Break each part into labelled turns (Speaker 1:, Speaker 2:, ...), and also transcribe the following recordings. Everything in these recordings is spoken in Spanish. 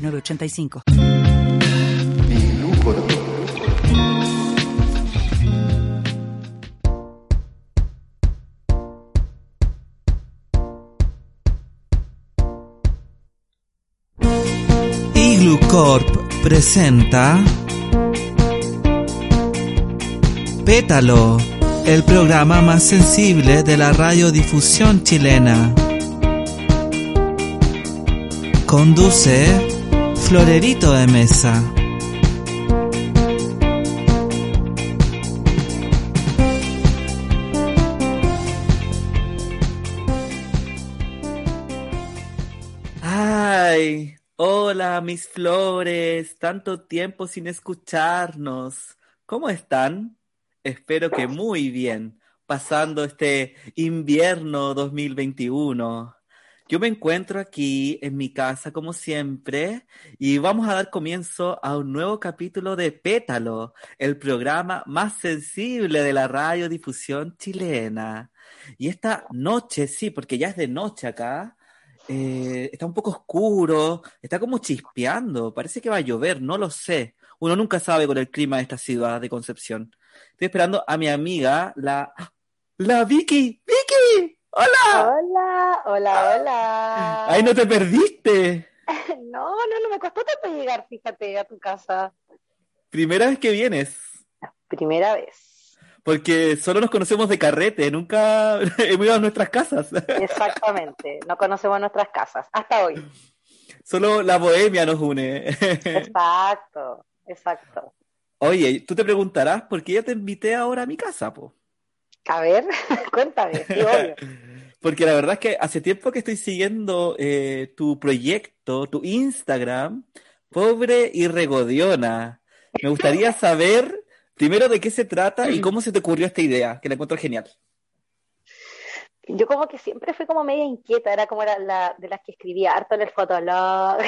Speaker 1: 985.
Speaker 2: Iglu Corp presenta Pétalo, el programa más sensible de la radiodifusión chilena. Conduce Florerito de mesa. Ay, hola mis flores, tanto tiempo sin escucharnos. ¿Cómo están? Espero que muy bien, pasando este invierno 2021. Yo me encuentro aquí en mi casa como siempre y vamos a dar comienzo a un nuevo capítulo de Pétalo, el programa más sensible de la radiodifusión chilena. Y esta noche, sí, porque ya es de noche acá, eh, está un poco oscuro, está como chispeando, parece que va a llover, no lo sé. Uno nunca sabe con el clima de esta ciudad de Concepción. Estoy esperando a mi amiga, la, la Vicky. ¡Vicky! ¡Hola!
Speaker 3: Hola, hola, hola.
Speaker 2: ¡Ay, no te perdiste!
Speaker 3: no, no, no me costó tanto llegar, fíjate, a tu casa.
Speaker 2: ¿Primera vez que vienes?
Speaker 3: Primera vez.
Speaker 2: Porque solo nos conocemos de carrete, nunca hemos ido a nuestras casas.
Speaker 3: Exactamente, no conocemos nuestras casas, hasta hoy.
Speaker 2: Solo la bohemia nos une.
Speaker 3: Exacto, exacto.
Speaker 2: Oye, tú te preguntarás por qué yo te invité ahora a mi casa, po.
Speaker 3: A ver, cuéntame,
Speaker 2: Porque la verdad es que hace tiempo que estoy siguiendo eh, tu proyecto, tu Instagram, Pobre y Regodiona. Me gustaría saber primero de qué se trata y cómo se te ocurrió esta idea, que la encuentro genial.
Speaker 3: Yo como que siempre fui como media inquieta, era como la, de las que escribía harto en el fotolog,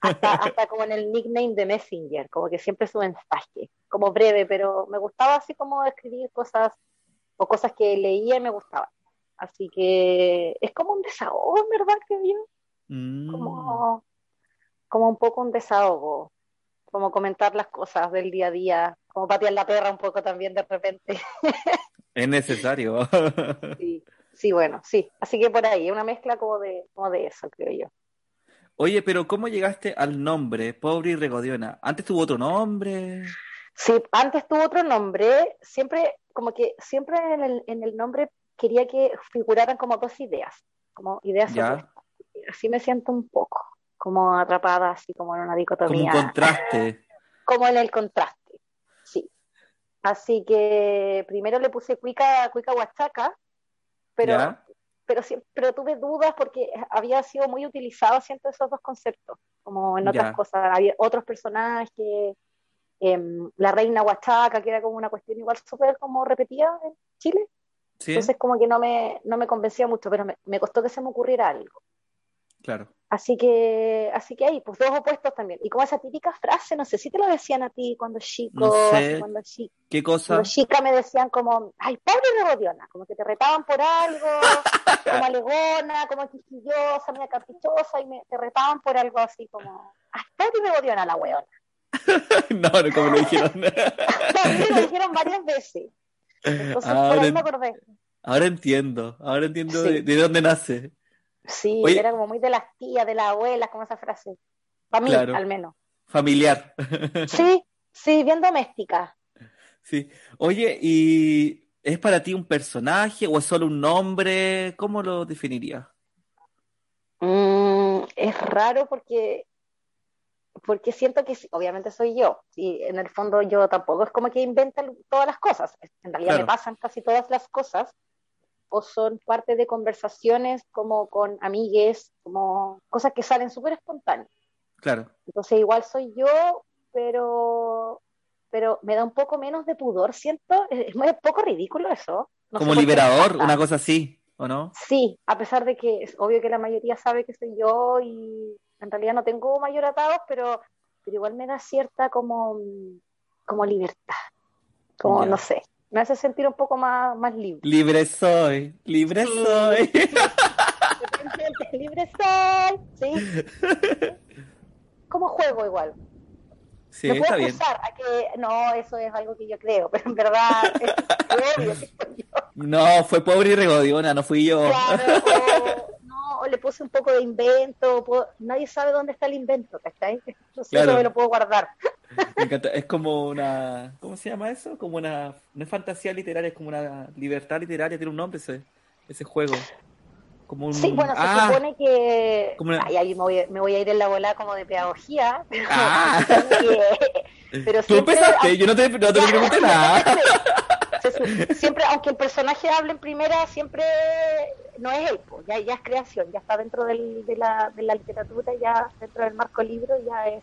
Speaker 3: hasta, hasta como en el nickname de Messenger, como que siempre su mensaje, como breve, pero me gustaba así como escribir cosas o cosas que leía y me gustaban. Así que es como un desahogo, en verdad, que yo. Mm. Como, como un poco un desahogo, como comentar las cosas del día a día, como patear la perra un poco también de repente.
Speaker 2: Es necesario.
Speaker 3: sí, sí, bueno, sí. Así que por ahí, una mezcla como de, como de eso, creo yo.
Speaker 2: Oye, pero ¿cómo llegaste al nombre, Pobre y Regodiona? ¿Antes tuvo otro nombre?
Speaker 3: Sí, antes tuvo otro nombre, siempre, como que siempre en el, en el nombre quería que figuraran como dos ideas, como ideas Así me siento un poco, como atrapada, así como en una dicotomía.
Speaker 2: Como un contraste.
Speaker 3: Como en el contraste, sí. Así que primero le puse Cuica, Cuica Huachaca, pero, pero, pero tuve dudas porque había sido muy utilizado, siento, esos dos conceptos, como en otras cosas. Había otros personajes, Em, la reina Huachaca, que era como una cuestión igual súper como repetida en Chile. Entonces como que no me, no me convencía mucho, pero me, costó que se me ocurriera algo.
Speaker 2: Claro.
Speaker 3: Así que, así que ahí, pues dos opuestos también. Y como esa típica frase, no sé si te lo decían a ti cuando chico,
Speaker 2: no sé.
Speaker 3: cuando chico.
Speaker 2: ¿Qué cosa?
Speaker 3: Cuando chica me decían como, ay, pobre rebodiona, como que te retaban por algo, como alegona, como quisquillosa, media caprichosa, y me, te retaban por algo así como, ay, pobre rebodiona la weona.
Speaker 2: no, no, como lo dijeron.
Speaker 3: lo dijeron varias veces. Entonces, ahora, me acordé.
Speaker 2: Ahora entiendo, ahora entiendo de, dónde nace.
Speaker 3: Sí, era como muy de las tías, de las abuelas, como esa frase. Para mí, al menos.
Speaker 2: Familiar.
Speaker 3: sí, sí, bien doméstica.
Speaker 2: Sí. Oye, ¿y es para ti un personaje o es solo un nombre? ¿Cómo lo definirías?
Speaker 3: Mm, es raro porque porque siento que obviamente soy yo, y en el fondo yo tampoco es como que inventen todas las cosas, en realidad me pasan casi todas las cosas, o son parte de conversaciones como con amigues, como cosas que salen súper espontáneas.
Speaker 2: Claro.
Speaker 3: Entonces igual soy yo, pero pero me da un poco menos de pudor, siento. Es, muy poco ridículo eso. No
Speaker 2: Como liberador, una cosa así, ¿o no?
Speaker 3: Sí, a pesar de que es obvio que la mayoría sabe que soy yo y en realidad no tengo mayor atados, pero, pero igual me da cierta como, como libertad. Como,
Speaker 2: Ya.
Speaker 3: no sé, me hace sentir un poco más, más libre.
Speaker 2: Libre soy, libre
Speaker 3: Sí.
Speaker 2: soy.
Speaker 3: Libre soy, ¿sí? Como juego igual.
Speaker 2: Sí,
Speaker 3: me puedo
Speaker 2: está bien.
Speaker 3: acusar a que no, eso es algo que yo creo, pero en verdad es obvio que soy yo.
Speaker 2: No, fue pobre y regodiona, no fui yo.
Speaker 3: Claro, le puse un poco de invento, puedo- nadie sabe dónde está el invento, ¿cachai? No sé,
Speaker 2: Claro.
Speaker 3: yo me lo puedo guardar.
Speaker 2: Me encanta. Es como una. ¿Cómo se llama eso? Como una. No es fantasía literaria, es como una libertad literaria, tiene un nombre ese, ese juego. Como un.
Speaker 3: Sí, bueno, se
Speaker 2: ah,
Speaker 3: supone que...
Speaker 2: Una-
Speaker 3: Ay, ahí me voy, a- me voy a ir en la bola como de pedagogía, pero,
Speaker 2: Ah.
Speaker 3: que- pero
Speaker 2: Tú
Speaker 3: siempre-
Speaker 2: empezaste, yo no te, no te pregunté nada.
Speaker 3: Siempre, aunque el personaje hable en primera, siempre no es él, ya, ya es creación, ya está dentro del- de, la, de la literatura, ya dentro del marco libro, ya es,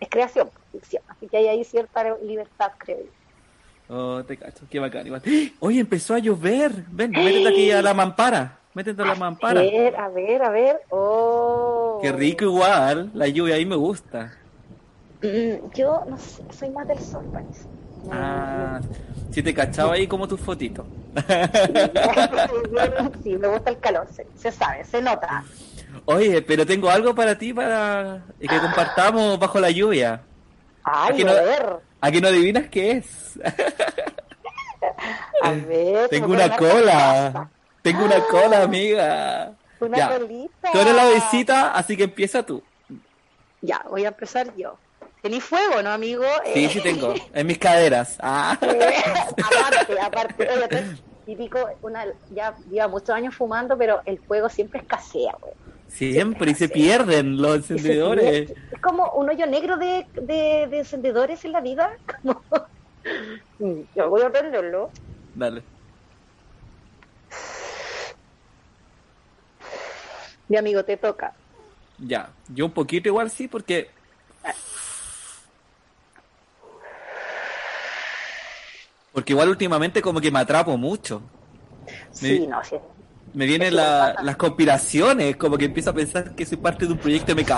Speaker 3: es creación, ficción. Así que hay ahí cierta libertad, creo yo.
Speaker 2: Oh, te cacho, qué bacán. Igual. Oye, empezó a llover. Ven, métete aquí a la mampara. Métete a la
Speaker 3: A
Speaker 2: mampara.
Speaker 3: ver, a ver, a ver. Oh.
Speaker 2: Qué rico igual. La lluvia ahí me gusta.
Speaker 3: Mm, yo no sé, soy más del sol, parece.
Speaker 2: Ah, si te cachaba ahí como tus fotitos.
Speaker 3: sí, me gusta el calor, se, se sabe, se nota.
Speaker 2: Oye, pero tengo algo para ti para que compartamos bajo la lluvia.
Speaker 3: Ay, a
Speaker 2: no-
Speaker 3: ver,
Speaker 2: ¿A que no adivinas qué es?
Speaker 3: a ver.
Speaker 2: Tengo una cola. Tengo una cola, amiga.
Speaker 3: Una
Speaker 2: Ya.
Speaker 3: colita.
Speaker 2: Tú eres la visita, así que empieza tú.
Speaker 3: Ya, voy a empezar yo. Tení fuego, ¿no, amigo?
Speaker 2: Sí,
Speaker 3: Eh,
Speaker 2: sí tengo. En mis caderas. Ah.
Speaker 3: eh, aparte, aparte. Oye, típico, una, ya lleva muchos años fumando, pero el fuego siempre escasea, güey.
Speaker 2: Siempre, y se pierden los encendedores.
Speaker 3: Es como un hoyo negro de, de, de encendedores en la vida. Como... Yo voy a prenderlo.
Speaker 2: Dale.
Speaker 3: Mi amigo, te toca.
Speaker 2: Ya. Yo un poquito igual sí, porque. Porque igual últimamente como que me atrapo mucho.
Speaker 3: Sí,
Speaker 2: Me-
Speaker 3: no, sí.
Speaker 2: Me vienen la- las conspiraciones, como que empiezo a pensar que soy parte de un proyecto MK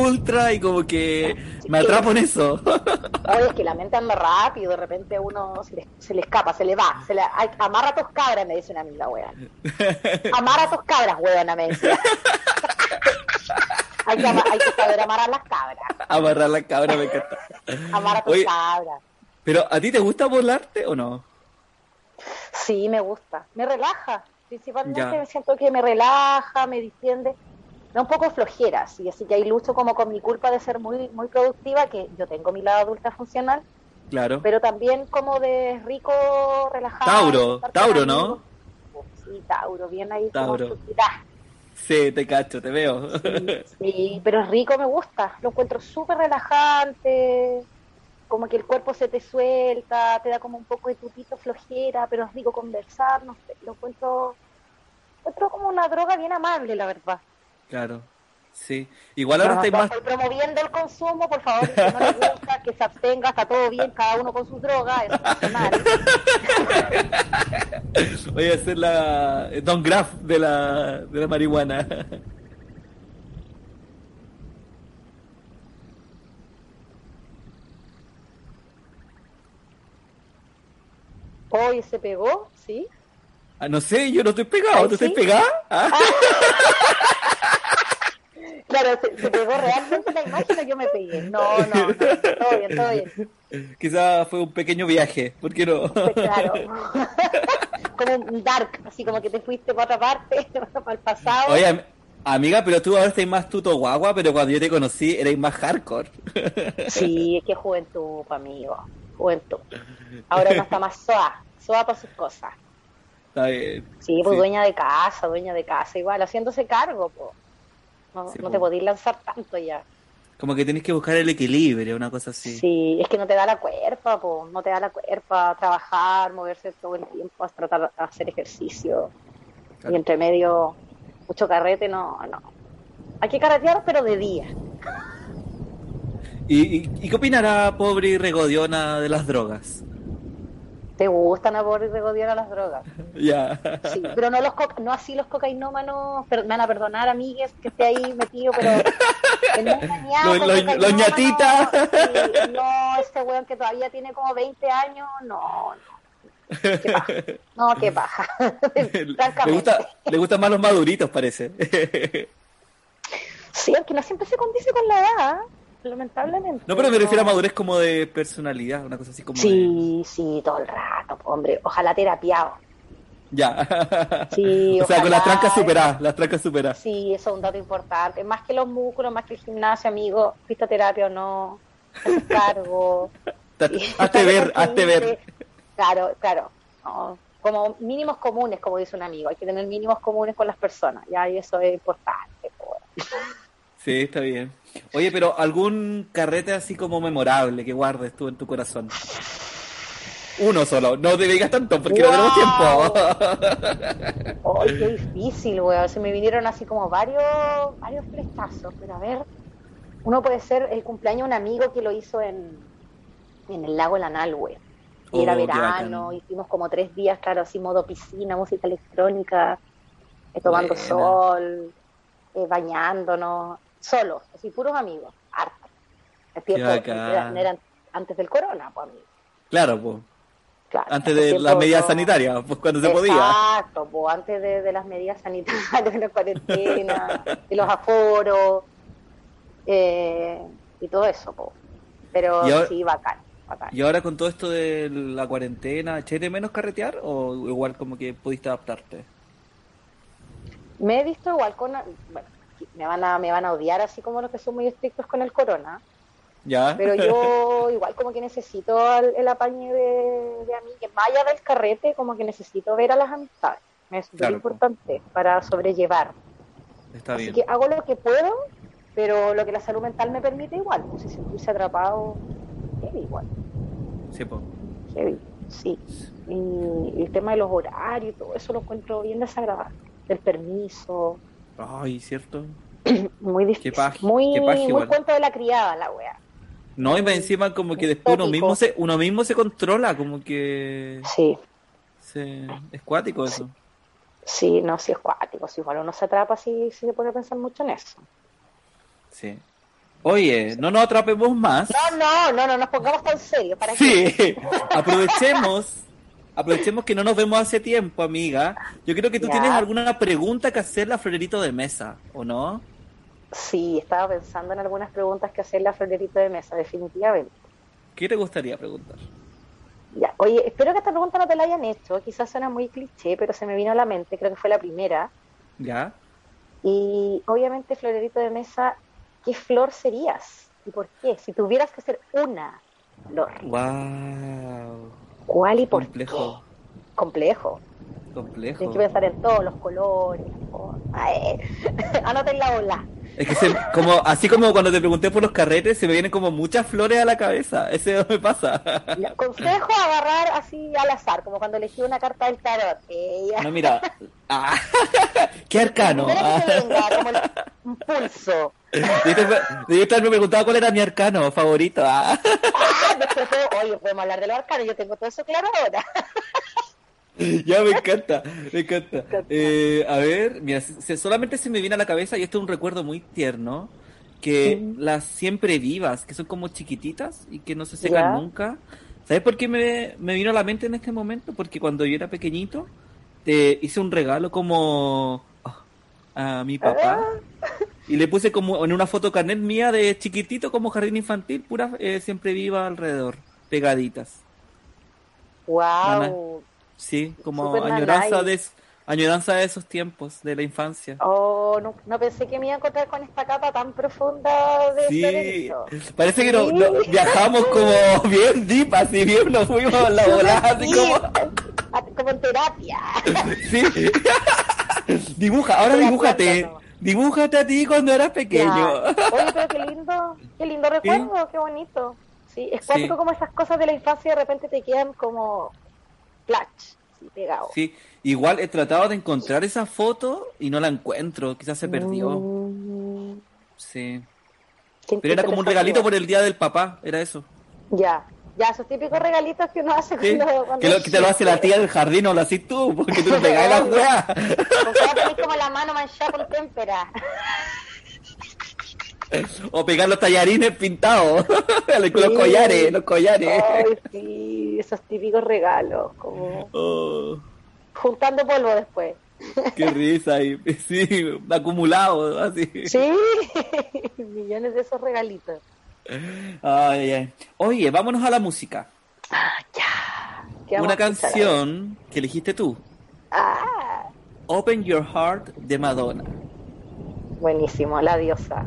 Speaker 2: Ultra y como que me atrapo en eso.
Speaker 3: Oye, es que la mente anda rápido, de repente uno se le, se le escapa, se le va. Se le, ay, amarra tus cabras, me dice una amiga, weón. Amarra tus cabras, weón, me decía. hay, que hay que saber amarrar las cabras.
Speaker 2: Amarrar la cabra me encanta.
Speaker 3: Amarra tus
Speaker 2: Oye,
Speaker 3: cabras.
Speaker 2: Pero ¿a ti te gusta volarte o no?
Speaker 3: Sí, me gusta. Me relaja. Principalmente
Speaker 2: Ya.
Speaker 3: me siento que me relaja, me distiende. Da un poco flojera, sí. Así que ahí lucho como con mi culpa de ser muy, muy productiva, que yo tengo mi lado adulta funcional,
Speaker 2: Claro.
Speaker 3: pero también como de rico, relajado.
Speaker 2: Tauro, Tauro, ¿no?
Speaker 3: Sí, Tauro, bien ahí como
Speaker 2: Tauro.
Speaker 3: estructurada.
Speaker 2: Sí, te cacho, te veo.
Speaker 3: Sí, pero es rico, me gusta. Lo encuentro súper relajante. Como que el cuerpo se te suelta, te da como un poco de tutito flojera, pero es rico conversar, no sé. Lo encuentro, encuentro como una droga bien amable, la verdad.
Speaker 2: Claro. Sí. Igual ahora
Speaker 3: No,
Speaker 2: estáis más.
Speaker 3: promoviendo el consumo, por favor, que no le gusta, que se abstenga, está todo bien, cada uno con sus drogas, es personal.
Speaker 2: Voy a hacer la Don Graf de la, de la marihuana.
Speaker 3: Hoy se pegó, ¿sí?
Speaker 2: Ah, no sé, yo no estoy pegado. ¿Tú
Speaker 3: sí.
Speaker 2: estás pegada? Ah.
Speaker 3: Claro, se, se pegó realmente la imagen o yo me pegué. No, no, no, todo bien, todo bien.
Speaker 2: Quizá fue un pequeño viaje. ¿Por qué no?
Speaker 3: Pues claro. como un dark, así como que te fuiste para otra parte, para el pasado.
Speaker 2: Oye, am- amiga, pero tú ahora estás más tuto guagua, pero cuando yo te conocí eres más hardcore.
Speaker 3: Sí, es que juventud, amigo. Juventud. Ahora uno está más soa, soa para sus cosas.
Speaker 2: Está bien.
Speaker 3: Sí, pues
Speaker 2: Sí.
Speaker 3: dueña de casa, dueña de casa, igual, haciéndose cargo, po. No,
Speaker 2: Sí,
Speaker 3: no
Speaker 2: po.
Speaker 3: te podís lanzar tanto ya.
Speaker 2: Como que tenés que buscar el equilibrio, una cosa así.
Speaker 3: Sí. es que no te da la cuerpa, po. No te da la cuerpa trabajar, moverse todo el tiempo, tratar de hacer ejercicio.
Speaker 2: Claro.
Speaker 3: Y entre medio, mucho carrete, no, no. Hay que carretear, pero de día.
Speaker 2: ¿Y, y, y qué opinará pobre y regodiona de las drogas?
Speaker 3: ¿Te gustan a Boris de Godiana las drogas?
Speaker 2: Ya.
Speaker 3: Sí, pero no los no así los cocainómanos, me van a perdonar amigues que esté ahí metido, pero
Speaker 2: Los- ñatitas.
Speaker 3: sí, no, este weón que todavía tiene como 20 años, no, no. Qué. No, qué paja.
Speaker 2: le, gusta, le gustan más los maduritos, parece.
Speaker 3: Sí, aunque no siempre se condice con la edad, lamentablemente.
Speaker 2: No, pero me refiero a madurez como de personalidad, una cosa así como de...
Speaker 3: Sí, sí, todo el rato, hombre. Ojalá terapiado.
Speaker 2: Ya.
Speaker 3: Sí,
Speaker 2: o sea, con las trancas superadas, las trancas superadas.
Speaker 3: Sí, eso es un dato importante. Más que los músculos, más que el gimnasio, amigo, fisioterapia o no, cargo. Sí.
Speaker 2: Hazte ver, hazte ver.
Speaker 3: Claro, claro. No, Como mínimos comunes, como dice un amigo. Hay que tener mínimos comunes con las personas. Ya, y eso es importante. po.
Speaker 2: Sí, está bien. Oye, pero algún carrete así como memorable que guardes tú en tu corazón. Uno solo, no te digas tanto porque no tenemos tiempo.
Speaker 3: ¡Ay, qué difícil, weón! Se me vinieron así como varios, varios flechazos, pero a ver, uno puede ser el cumpleaños de un amigo que lo hizo en, en el lago Lanalhue. Y era
Speaker 2: Oh,
Speaker 3: verano, hicimos como tres días, claro, así modo piscina, música electrónica, eh, tomando
Speaker 2: Buena.
Speaker 3: sol, eh, bañándonos, solos, así puros amigos, hartos. Eran, antes del corona, pues amigo.
Speaker 2: Claro, pues.
Speaker 3: Claro,
Speaker 2: Antes de las medidas
Speaker 3: no-
Speaker 2: sanitarias, pues cuando se podía.
Speaker 3: Exacto, pues antes de, de las medidas sanitarias, de la cuarentena, de los aforos eh, y todo eso, pues. Pero
Speaker 2: ahora-
Speaker 3: sí, bacán, bacán.
Speaker 2: Y ahora con todo esto de la cuarentena, ¿eché de menos carretear o igual como que pudiste adaptarte?
Speaker 3: Me he visto igual con, bueno, me van a me van a odiar así como los que son muy estrictos con el corona,
Speaker 2: ¿Ya?
Speaker 3: pero yo igual como que necesito el, el apañe de, de amigues, más allá del carrete, como que necesito ver a las amistades. Es súper
Speaker 2: Claro,
Speaker 3: importante para sobrellevar.
Speaker 2: Está
Speaker 3: Así
Speaker 2: bien.
Speaker 3: que hago lo que puedo, pero lo que la salud mental me permite igual. Pues si sentirse atrapado, heavy igual,
Speaker 2: Sí, pues.
Speaker 3: heavy, sí. Y el tema de los horarios y todo eso lo encuentro bien desagradable. Del permiso,
Speaker 2: Ay, ¿cierto?
Speaker 3: muy difícil.
Speaker 2: Qué
Speaker 3: muy,
Speaker 2: qué paja
Speaker 3: muy cuento de la criada la wea.
Speaker 2: No, y más encima como que después uno mismo se, uno mismo se controla, como que
Speaker 3: Sí,
Speaker 2: se, es cuático eso.
Speaker 3: sí, no, sí es cuático. Si igual uno se atrapa, sí, sí se pone a pensar mucho en eso.
Speaker 2: Sí. Oye, no nos atrapemos más.
Speaker 3: No, no, no, no nos pongamos tan serios. ¿Para qué?
Speaker 2: Sí, aprovechemos, aprovechemos que no nos vemos hace tiempo, amiga. Yo creo que tú
Speaker 3: Ya.
Speaker 2: tienes alguna pregunta que hacerle a Florerito de Mesa, ¿o no?
Speaker 3: Sí, estaba pensando en algunas preguntas que hacerle a Florerito de Mesa, definitivamente.
Speaker 2: ¿Qué te gustaría preguntar?
Speaker 3: Ya, oye, espero que esta pregunta no te la hayan hecho, quizás suena muy cliché, pero se me vino a la mente, creo que fue la primera.
Speaker 2: ¿Ya?
Speaker 3: Y obviamente, Florerito de Mesa, ¿qué flor serías? ¿Y por qué? Si tuvieras que ser una flor,
Speaker 2: Wow.
Speaker 3: ¿Cuál y por
Speaker 2: Complejo,
Speaker 3: qué? Complejo.
Speaker 2: complejo.
Speaker 3: Tienes que pensar en todos los colores. Ay, Anoten la ola.
Speaker 2: Es que se- como, así como cuando te pregunté por los carretes, se me vienen como muchas flores a la cabeza. Eso me pasa.
Speaker 3: Consejo agarrar así al azar, como cuando elegí una carta del tarot. Ella.
Speaker 2: No, mira. Ah, qué arcano. Ah.
Speaker 3: que venga, como el- un pulso.
Speaker 2: Debiste debiste haberme preguntado cuál era mi arcano favorito. Ah.
Speaker 3: Ah, después oye, podemos hablar de los arcanos, yo tengo todo eso claro ahora.
Speaker 2: Ya me encanta, me encanta. Eh, a ver, mira, se- solamente se me viene a la cabeza, y esto es un recuerdo muy tierno, que las siempre vivas, que son como chiquititas y que no se secan nunca. ¿Sabes por qué me, me vino a la mente en este momento? Porque cuando yo era pequeñito, te hice un regalo como ah, a mi papá.
Speaker 3: Ah.
Speaker 2: Y le puse como en una foto carnet mía de chiquitito como jardín infantil, pura eh, siempre viva alrededor, pegaditas.
Speaker 3: Wow.
Speaker 2: Sí, como añoranza de, añoranza de esos tiempos, de la infancia.
Speaker 3: Oh, no, no pensé que me iba a encontrar con esta capa tan profunda de
Speaker 2: Sí, parece que
Speaker 3: Sí.
Speaker 2: no- viajamos como bien deep, así bien nos fuimos a la volada, así
Speaker 3: Sí,
Speaker 2: como...
Speaker 3: ah, como en terapia.
Speaker 2: Sí. Dibuja, ahora dibújate, dibújate a ti cuando eras pequeño.
Speaker 3: Oye, pero qué lindo, qué lindo recuerdo, qué bonito. Sí, es cuático como esas cosas de la infancia de repente te quedan como flash, sí, pegado.
Speaker 2: Sí, igual he tratado de encontrar esa foto y no la encuentro, quizás se perdió.
Speaker 3: Mm,
Speaker 2: Sí.
Speaker 3: ¿Quién
Speaker 2: Pero era como un regalito por el día del papá, era eso.
Speaker 3: Ya, ya, esos típicos regalitos que uno hace
Speaker 2: Sí,
Speaker 3: cuando, cuando
Speaker 2: Que, lo, que te lo hace la tía del jardín o lo haces tú, porque tú no pegas las weas.
Speaker 3: Porque ya tenés como la mano manchada con témpera.
Speaker 2: O pegar los tallarines pintados. los
Speaker 3: Sí.
Speaker 2: collares, los collares.
Speaker 3: Ay, sí, esos típicos regalos, como
Speaker 2: Oh,
Speaker 3: juntando polvo después.
Speaker 2: qué risa. Y, sí, acumulado, así.
Speaker 3: Sí, millones de esos regalitos.
Speaker 2: Ay, ay. Oye, vámonos a la música.
Speaker 3: Ah, ya. ¿Qué vamos
Speaker 2: Una canción que elegiste tú.
Speaker 3: Ah,
Speaker 2: Open Your Heart de Madonna.
Speaker 3: buenísimo, la diosa.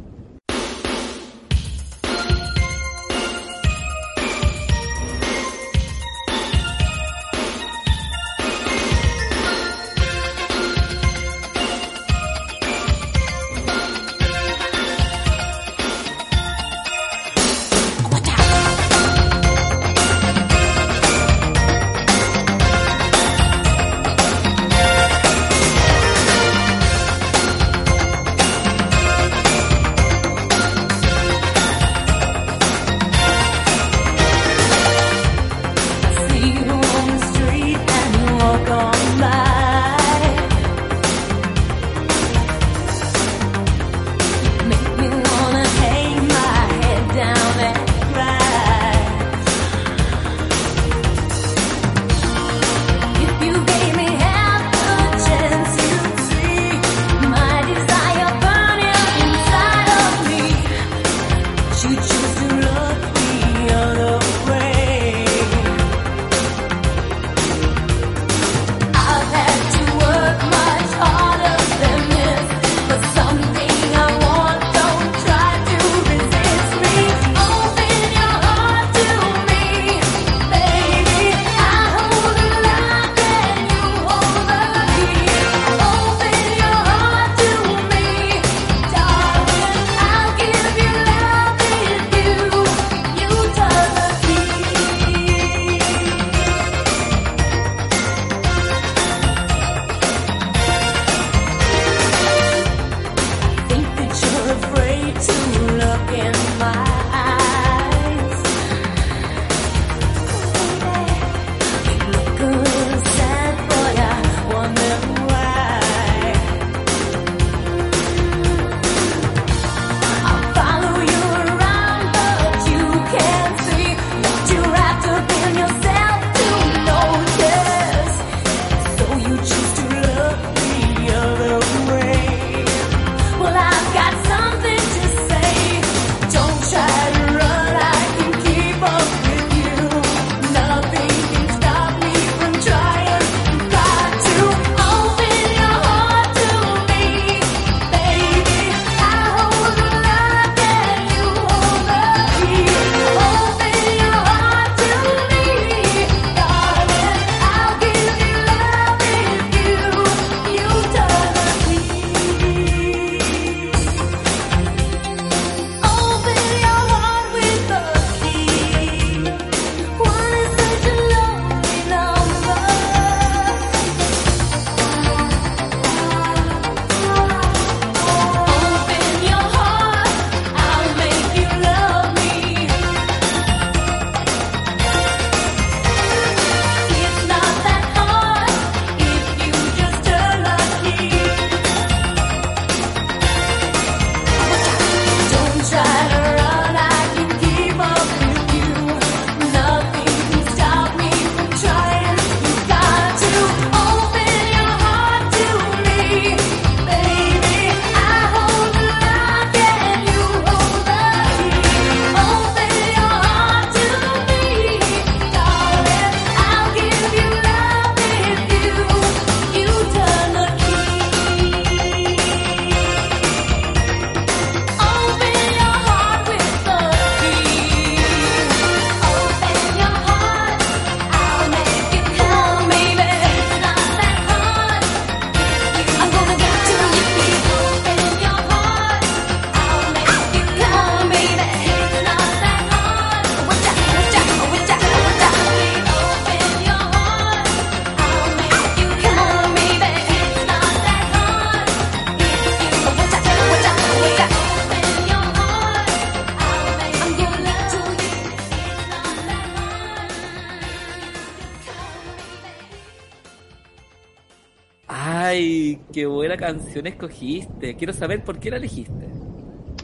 Speaker 2: canción escogiste. Quiero saber por qué la elegiste.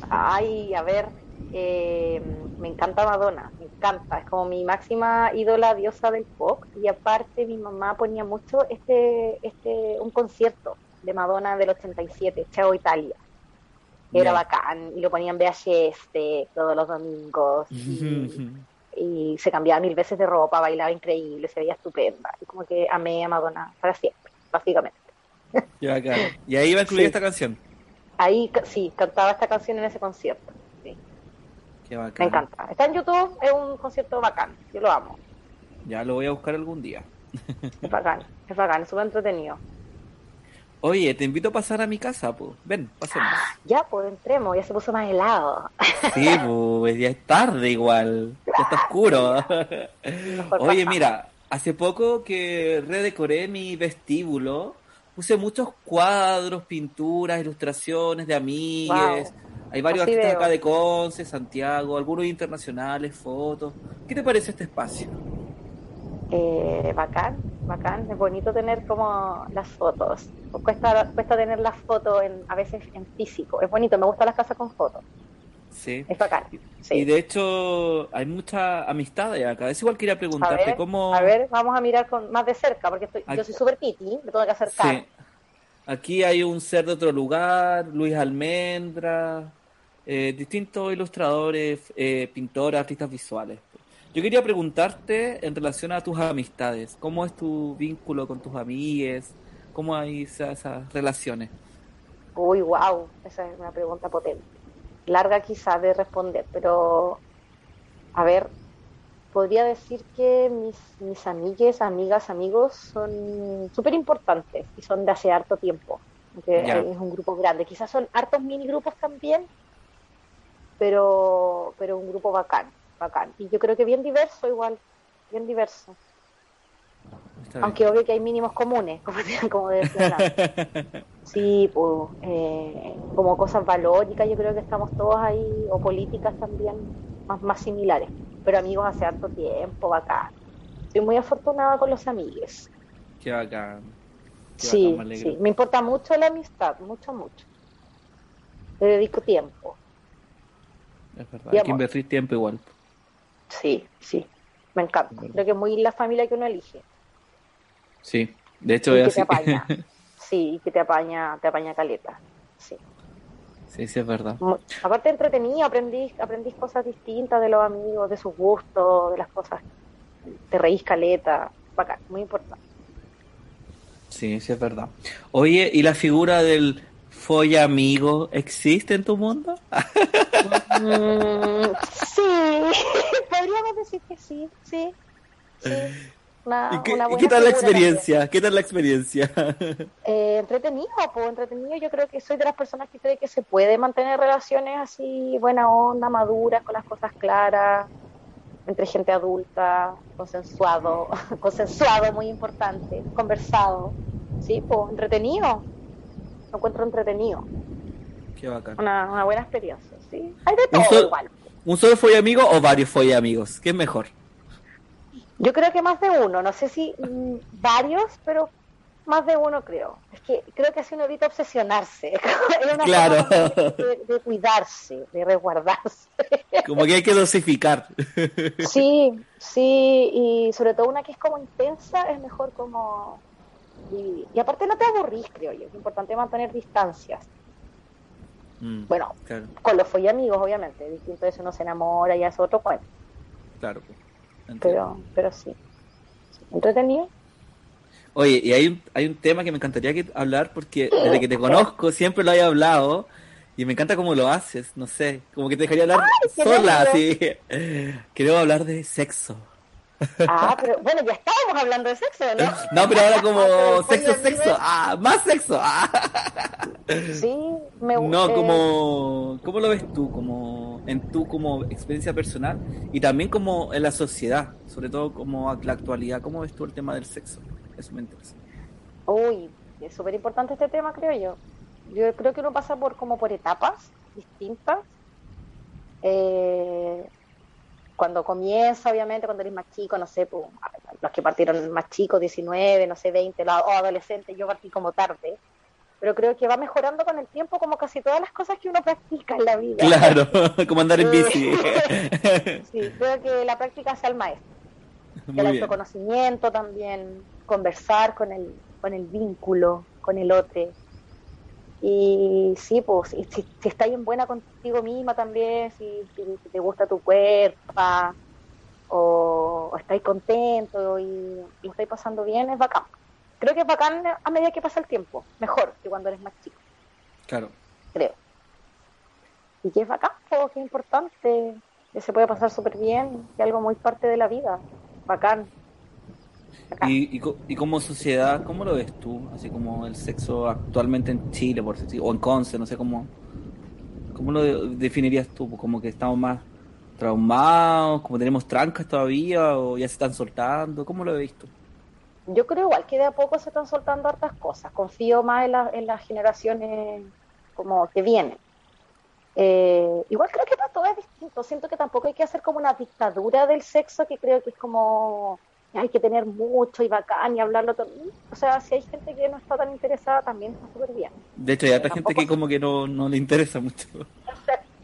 Speaker 3: Ay, a ver, eh, me encanta Madonna, me encanta, es como mi máxima ídola diosa del pop y aparte mi mamá ponía mucho este, este, un concierto de Madonna del 87, Chao Italia. Era bacán y lo ponían VHS todos los domingos y, se cambiaba mil veces de ropa, bailaba increíble, se veía estupenda y como que amé a Madonna para siempre, básicamente.
Speaker 2: Y ahí va a incluir esta canción.
Speaker 3: Ahí sí, cantaba esta canción en ese concierto. Me encanta. Está en YouTube, es un concierto bacán. Yo lo amo.
Speaker 2: Ya lo voy a buscar algún día.
Speaker 3: Es bacán, es bacán, es súper entretenido.
Speaker 2: Oye, te invito a pasar a mi casa, pues. Ven, pasemos.
Speaker 3: ya, pues entremos, ya se puso más helado.
Speaker 2: Sí, pues, ya es tarde igual. Ya está oscuro. Oye, mira, hace poco que redecoré mi vestíbulo, puse muchos cuadros, pinturas, ilustraciones de amigues. Hay varios artistas acá de Conce, Santiago, algunos internacionales, fotos. ¿Qué te parece este espacio?
Speaker 3: Eh, bacán, bacán. Es bonito tener como las fotos. Cuesta, cuesta tener las fotos en, a veces en físico. Es bonito, me gustan las casas con fotos.
Speaker 2: Sí.
Speaker 3: Es bacán.
Speaker 2: Y de hecho hay mucha amistad acá. Es igual quería preguntarte cómo...
Speaker 3: A ver, vamos a mirar con, más de cerca, porque yo soy súper piti, me tengo que acercar. Sí.
Speaker 2: Aquí hay un ser de otro lugar, Luis Almendra, eh, distintos ilustradores, eh, pintores, artistas visuales. Yo quería preguntarte en relación a tus amistades, ¿cómo es tu vínculo con tus amigues? ¿Cómo hay esas, relaciones?
Speaker 3: Uy, wow, esa es una pregunta potente. Larga quizás de responder, pero a ver, podría decir que mis, mis amigues, amigas, amigos son súper importantes y son de hace harto tiempo. es un grupo grande. Quizás son hartos mini grupos también, pero, pero un grupo bacán, bacán. Y yo creo que bien diverso igual, bien diverso. Aunque obvio que hay mínimos comunes, como, como decía Sí, pues, eh, como cosas valóricas, yo creo que estamos todos ahí, o políticas también, más, más similares. Pero amigos hace harto tiempo, bacán. Estoy muy afortunada con los amigos.
Speaker 2: Qué bacán.
Speaker 3: sí, sí, me importa mucho la amistad, mucho, mucho. Le dedico tiempo.
Speaker 2: Es verdad, hay que invertir tiempo igual.
Speaker 3: Sí, sí, me encanta. Creo que es muy la familia que uno elige.
Speaker 2: Sí, de hecho es así.
Speaker 3: sí, y que te apaña, te apaña caleta. Sí.
Speaker 2: Sí, sí, es verdad.
Speaker 3: Aparte entretenido, aprendí, aprendí cosas distintas de los amigos, de sus gustos, de las cosas. Te reís caleta, bacán, muy importante.
Speaker 2: Sí, sí, es verdad. Oye, ¿y la figura del folla amigo existe en tu mundo?
Speaker 3: Mm, sí, podríamos decir que sí, sí.
Speaker 2: ¿Y, qué, tal la experiencia? ¿Qué tal la experiencia?
Speaker 3: Eh, entretenido, pues entretenido. Yo creo que soy de las personas que cree que se puede mantener relaciones así, buena onda, maduras, con las cosas claras, entre gente adulta, consensuado, consensuado, muy importante, conversado. Sí, pues entretenido lo encuentro entretenido.
Speaker 2: Qué bacán.
Speaker 3: Una, una buena experiencia, ¿sí? Hay de todo igual.
Speaker 2: ¿Un solo fue amigo o varios fue amigos? ¿Qué es mejor?
Speaker 3: Yo creo que más de uno, no sé si mm, varios, pero más de uno creo. Es que creo que así uno evita obsesionarse.
Speaker 2: claro.
Speaker 3: De, cuidarse, de resguardarse.
Speaker 2: Como que hay que dosificar.
Speaker 3: sí, sí, y sobre todo una que es como intensa, es mejor como y, aparte no te aburrís, creo yo. Es importante mantener distancias. Mm, bueno, con los fue amigos, obviamente. Distinto de eso uno se enamora y es otro cuento.
Speaker 2: Claro.
Speaker 3: Pero, pero sí. ¿Entretenido?
Speaker 2: Oye, y hay un, hay un tema que me encantaría que hablar porque desde que te conozco siempre lo he hablado y me encanta cómo lo haces, no sé, como que te dejaría hablar sola, así. Quiero hablar de sexo.
Speaker 3: Ah, pero bueno, ya estábamos hablando de sexo, ¿no?
Speaker 2: No, pero ahora como ah, sexo, sexo, ah, más sexo. Ah.
Speaker 3: Sí, me
Speaker 2: No, como, ¿cómo lo ves tú? Como en tu como experiencia personal y también como en la sociedad, sobre todo como la actualidad, ¿cómo ves tú el tema del sexo? Eso me interesa.
Speaker 3: Uy, es súper importante este tema, creo yo. Yo creo que uno pasa por como por etapas distintas. Eh, cuando comienza, obviamente, cuando eres más chico, no sé, pues, los que partieron más chicos, 19, no sé, 20, los adolescentes, yo partí como tarde. pero creo que va mejorando con el tiempo como casi todas las cosas que uno practica en la vida.
Speaker 2: Claro, como andar en bici.
Speaker 3: sí, creo que la práctica sea el maestro. el autoconocimiento también, conversar con el, con el vínculo, con el otro. Y sí, pues, si, si, estás en buena contigo misma también, si, te gusta tu cuerpo, o, estáis contento y lo estáis pasando bien, es bacán. Creo que es bacán a medida que pasa el tiempo, mejor que cuando eres más chico.
Speaker 2: Claro.
Speaker 3: Creo. Y que es bacán, que es importante, que se puede pasar súper bien, que es algo muy parte de la vida. Bacán.
Speaker 2: Y, y, como sociedad, ¿cómo lo ves tú? Así como el sexo actualmente en Chile, por decir, o en Conce, no sé cómo. ¿Cómo lo definirías tú? ¿Como que estamos más traumados? ¿Como tenemos trancas todavía? ¿O ya se están soltando? ¿Cómo lo he visto?
Speaker 3: Yo creo igual que de a poco se están soltando hartas cosas. Confío más en, en las generaciones como que vienen. Eh, igual creo que para todo es distinto. Siento que tampoco hay que hacer como una dictadura del sexo, que creo que es como hay que tener mucho y bacán y hablarlo todo. O sea, si hay gente que no está tan interesada, también está súper bien.
Speaker 2: De hecho, hay otra gente que como que no, no le interesa mucho.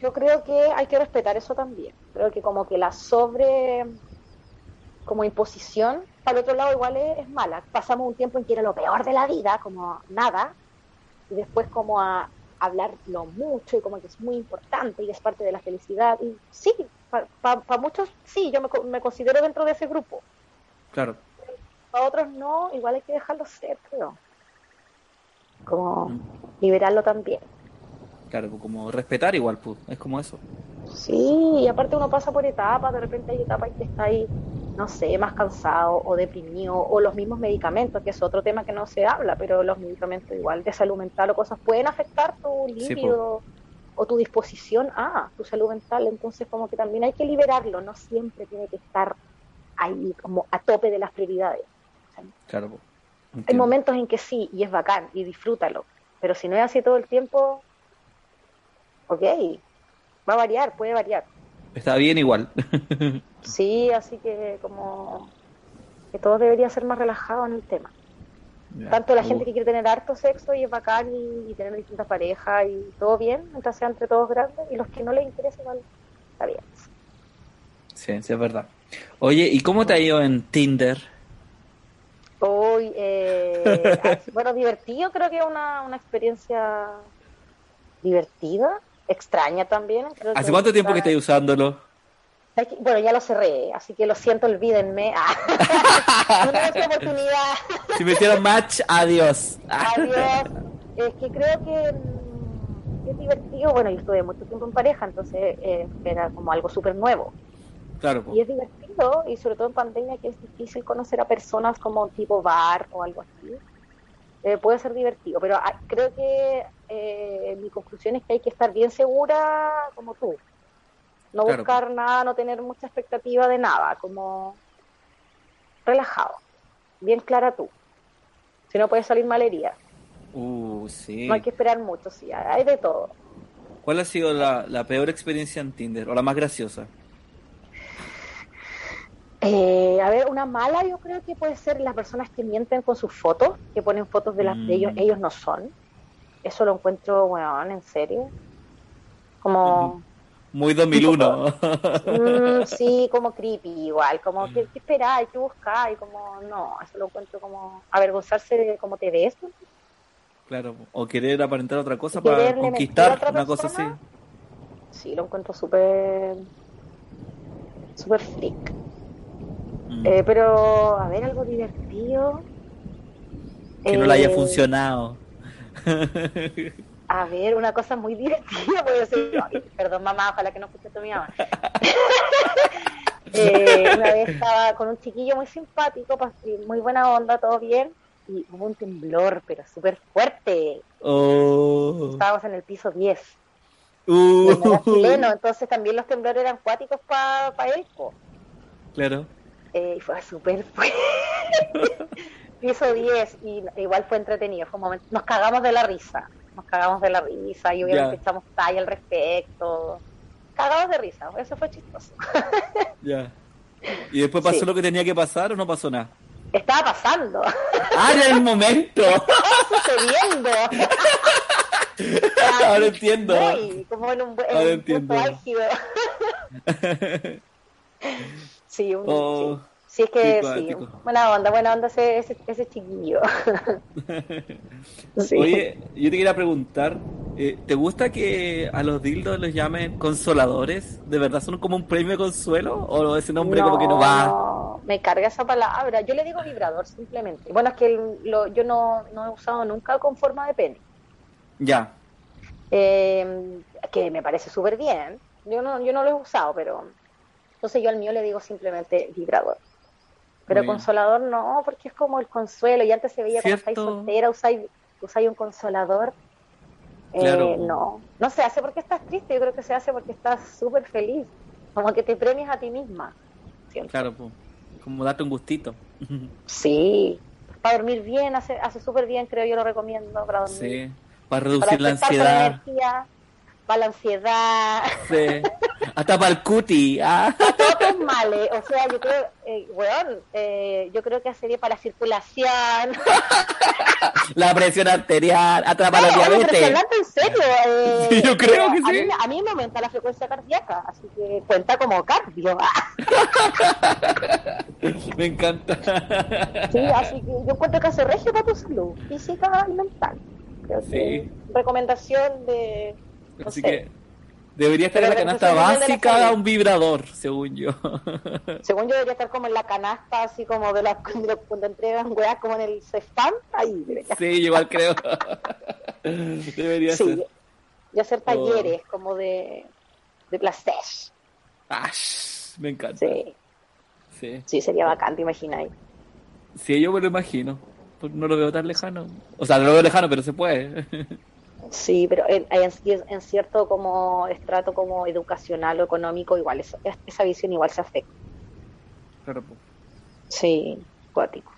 Speaker 3: Yo creo que hay que respetar eso también. Creo que como que la sobre como imposición, para el otro lado igual es, mala. Pasamos un tiempo en que era lo peor de la vida, como nada, y después como a hablarlo mucho y como que es muy importante y es parte de la felicidad. Y sí, para muchos sí, yo me, me considero dentro de ese grupo
Speaker 2: Claro.
Speaker 3: Para otros no, igual hay que dejarlo ser, creo. Como mm. liberarlo también.
Speaker 2: Claro, pues como respetar igual, pues, es como eso.
Speaker 3: Sí, y aparte uno pasa por etapas, de repente hay etapas que está ahí, no sé, más cansado o deprimido, o los mismos medicamentos, que es otro tema que no se habla, pero los medicamentos igual de salud mental o cosas pueden afectar tu líbido o tu disposición a tu salud mental, entonces como que también hay que liberarlo, no siempre tiene que estar ahí como a tope de las prioridades.
Speaker 2: claro.
Speaker 3: Hay momentos en que sí, y es bacán, y disfrútalo, pero si no es así todo el tiempo, ok, va a variar, puede variar.
Speaker 2: Está bien igual.
Speaker 3: sí, así que como que todo debería ser más relajado en el tema. Tanto la gente que quiere tener harto sexo y es bacán y, tener distintas parejas y todo bien, mientras sea entre todos grandes, y los que no les interesa igual, está bien.
Speaker 2: Sí, sí, es verdad. Oye, ¿y cómo te ha ido en Tinder?
Speaker 3: Hoy, eh, bueno, divertido, creo que es una, una experiencia divertida, extraña también.
Speaker 2: ¿Hace cuánto tiempo que estás usándolo?
Speaker 3: Bueno, ya lo cerré, así que lo siento, olvídenme. Ah. una oportunidad.
Speaker 2: si me hicieron match, adiós.
Speaker 3: adiós. Es que creo que mm, es divertido. Bueno, yo estuve mucho tiempo en pareja, entonces eh, era como algo súper nuevo. Y es divertido, y sobre todo en pandemia que es difícil conocer a personas como tipo bar o algo así. Eh, puede ser divertido, pero ah, creo que eh, mi conclusión es que hay que estar bien segura como tú. No buscar nada, no tener mucha expectativa de nada, como relajado, bien clara tú. Si no puede salir malería.
Speaker 2: Uh, sí.
Speaker 3: No hay que esperar mucho, sí, hay de todo.
Speaker 2: ¿Cuál ha sido la, la peor experiencia en Tinder o la más graciosa?
Speaker 3: Eh, a ver, una mala yo creo que puede ser las personas que mienten con sus fotos, que ponen fotos de las de ellos, mm. ellos no son. Eso lo encuentro, bueno, en serio. Como...
Speaker 2: Muy 2001.
Speaker 3: Mm, sí, como creepy igual, como que esperar, que buscar, y como no, eso lo encuentro como avergonzarse de cómo te ves.
Speaker 2: Claro, o querer aparentar otra cosa para conquistar una cosa así.
Speaker 3: Sí, lo encuentro súper, súper freak. Mm. Eh, pero, a ver, algo divertido.
Speaker 2: Que no le haya eh, funcionado.
Speaker 3: A ver, una cosa muy divertida, puede ser. perdón, mamá, ojalá que no escuche tu mi mamá. Eh, una vez estaba con un chiquillo muy simpático, muy buena onda, todo bien, y hubo un temblor, pero súper fuerte.
Speaker 2: Oh.
Speaker 3: Estábamos en el piso 10.
Speaker 2: Uh.
Speaker 3: chileno, entonces también los temblores eran cuáticos para pa él.
Speaker 2: Claro
Speaker 3: eh, y fue súper Piso 10 y igual fue entretenido, fue un momento, nos cagamos de la risa, nos cagamos de la risa y obviamente echamos talla al respecto. Cagamos de risa, eso fue chistoso.
Speaker 2: ya. ¿Y después pasó lo que tenía que pasar o no pasó nada?
Speaker 3: Estaba pasando.
Speaker 2: Ah, era el momento.
Speaker 3: Sucediendo.
Speaker 2: Ahora entiendo.
Speaker 3: Como en un, en
Speaker 2: Ahora
Speaker 3: un
Speaker 2: entiendo.
Speaker 3: Sí, un,
Speaker 2: Oh,
Speaker 3: sí. Sí, es que sí. Buena onda, buena onda ese, ese, ese chiquillo. Sí.
Speaker 2: Oye, yo te quería preguntar, eh, ¿te gusta que a los dildos los llamen consoladores? ¿De verdad son como un premio de consuelo? ¿O ese nombre como que no va?
Speaker 3: me carga esa palabra. Yo le digo vibrador simplemente. Bueno, es que el- lo- yo no, no he usado nunca con forma de pene.
Speaker 2: Ya,
Speaker 3: Eh, que me parece súper bien. Yo no, yo no lo he usado, pero entonces yo al mío le digo simplemente vibrador. Pero
Speaker 2: Muy bien.
Speaker 3: consolador no, porque es como el consuelo. Y antes se veía cuando estáis
Speaker 2: ¿Cierto?
Speaker 3: soltera, usáis, usáis un consolador. Eh, no, no se hace porque estás triste, yo creo que se hace porque estás súper feliz. Como que te premias a ti misma. siento.
Speaker 2: claro, como darte un gustito.
Speaker 3: Sí, para dormir bien, hace, hace súper bien, creo yo lo recomiendo para dormir.
Speaker 2: Sí, para
Speaker 3: para
Speaker 2: reducir la ansiedad.
Speaker 3: energía, para la ansiedad,
Speaker 2: Sí. Hasta para el cuti. Ah.
Speaker 3: todos males. O sea, yo creo, eh, weón, eh, yo creo que sería para la circulación.
Speaker 2: La presión arterial, hasta para la diabetes.
Speaker 3: impresionante, en serio. eh,
Speaker 2: Sí, yo creo que
Speaker 3: a
Speaker 2: sí.
Speaker 3: Mí, a mí me aumenta la frecuencia cardíaca, así que cuenta como cardio.
Speaker 2: Me encanta.
Speaker 3: Sí, así que yo encuentro que hace regio para tu salud, física y mental. Creo que
Speaker 2: Sí.
Speaker 3: recomendación de... no
Speaker 2: Así
Speaker 3: sé.
Speaker 2: que debería estar en la canasta
Speaker 3: la
Speaker 2: básica
Speaker 3: salud.
Speaker 2: un vibrador, según yo.
Speaker 3: Según yo debería estar como en la canasta, así como de la, cuando, cuando entregan weas como en el CEFAM, ahí debería
Speaker 2: Sí, igual creo. Debería
Speaker 3: Sí,
Speaker 2: ser.
Speaker 3: y hacer
Speaker 2: Oh.
Speaker 3: talleres como de, de placer.
Speaker 2: Ash, me encanta.
Speaker 3: Sí,
Speaker 2: Sí.
Speaker 3: sí, sería bacán, te imagináis.
Speaker 2: Sí, yo me lo imagino. Pues No lo veo tan lejano. O sea, no lo veo lejano, pero se puede.
Speaker 3: Sí, pero en, en, en cierto como estrato como educacional o económico, igual eso- esa visión igual se afecta.
Speaker 2: Claro.
Speaker 3: Sí, cuático.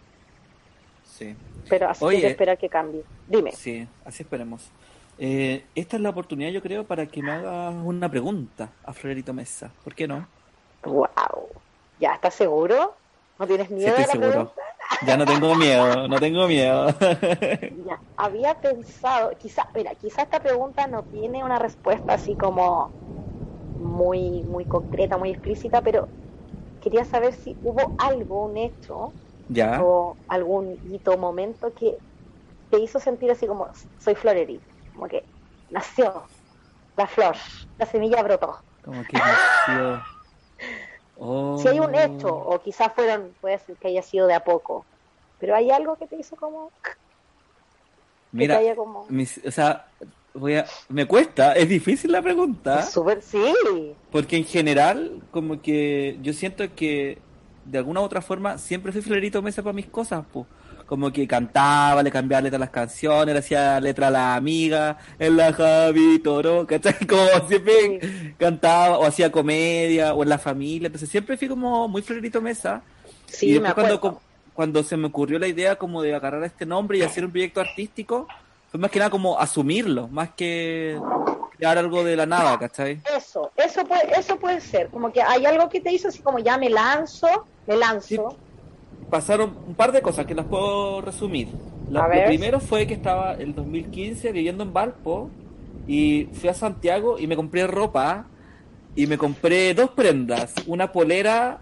Speaker 2: Sí.
Speaker 3: Pero así
Speaker 2: Oye.
Speaker 3: que que esperar que cambie. Dime.
Speaker 2: Sí, así esperemos. Eh, esta es la oportunidad, yo creo, para que me hagas una pregunta a Florerito Mesa. ¿Por qué no?
Speaker 3: Wow. ¿Ya estás seguro? ¿No tienes
Speaker 2: Sí,
Speaker 3: miedo
Speaker 2: estoy
Speaker 3: de la
Speaker 2: seguro.
Speaker 3: pregunta?
Speaker 2: Ya no tengo miedo, no tengo miedo.
Speaker 3: Ya, había pensado, quizá, mira, quizá esta pregunta no tiene una respuesta así como muy, muy concreta, muy explícita, pero quería saber si hubo algo, un hecho
Speaker 2: ya.
Speaker 3: o algún hito momento que te hizo sentir así como soy florerito, como que nació la flor, la semilla brotó.
Speaker 2: Como que nació. Oh.
Speaker 3: Si hay un hecho, o quizás fueron, puede ser que haya sido de a poco, pero hay algo que te hizo como, que
Speaker 2: Mira,
Speaker 3: como,
Speaker 2: mis- o sea, voy a, me cuesta, es difícil la pregunta,
Speaker 3: es súper, sí,
Speaker 2: porque en general, como que yo siento que de alguna u otra forma siempre fui Florerito Mesa para mis cosas, pues. Como que cantaba, le cambiaba letra a las canciones, le hacía letra a la amiga, en la Javi Toro, ¿cachai? Como siempre cantaba, o hacía comedia, o en la familia, entonces siempre fui como muy Florerito Mesa.
Speaker 3: sí,
Speaker 2: y después cuando,
Speaker 3: acuerdo.
Speaker 2: cuando se me ocurrió la idea como de agarrar este nombre y hacer un proyecto artístico, fue más que nada como asumirlo, más que crear algo de la nada, ¿cachai?
Speaker 3: Eso, eso puede, eso puede ser, como que hay algo que te hizo así como ya me lanzo, me lanzo.
Speaker 2: Pasaron un par de cosas que las puedo resumir. Lo, primero fue que estaba el 2015 viviendo en Valpo y fui a Santiago y me compré ropa y me compré dos prendas, una polera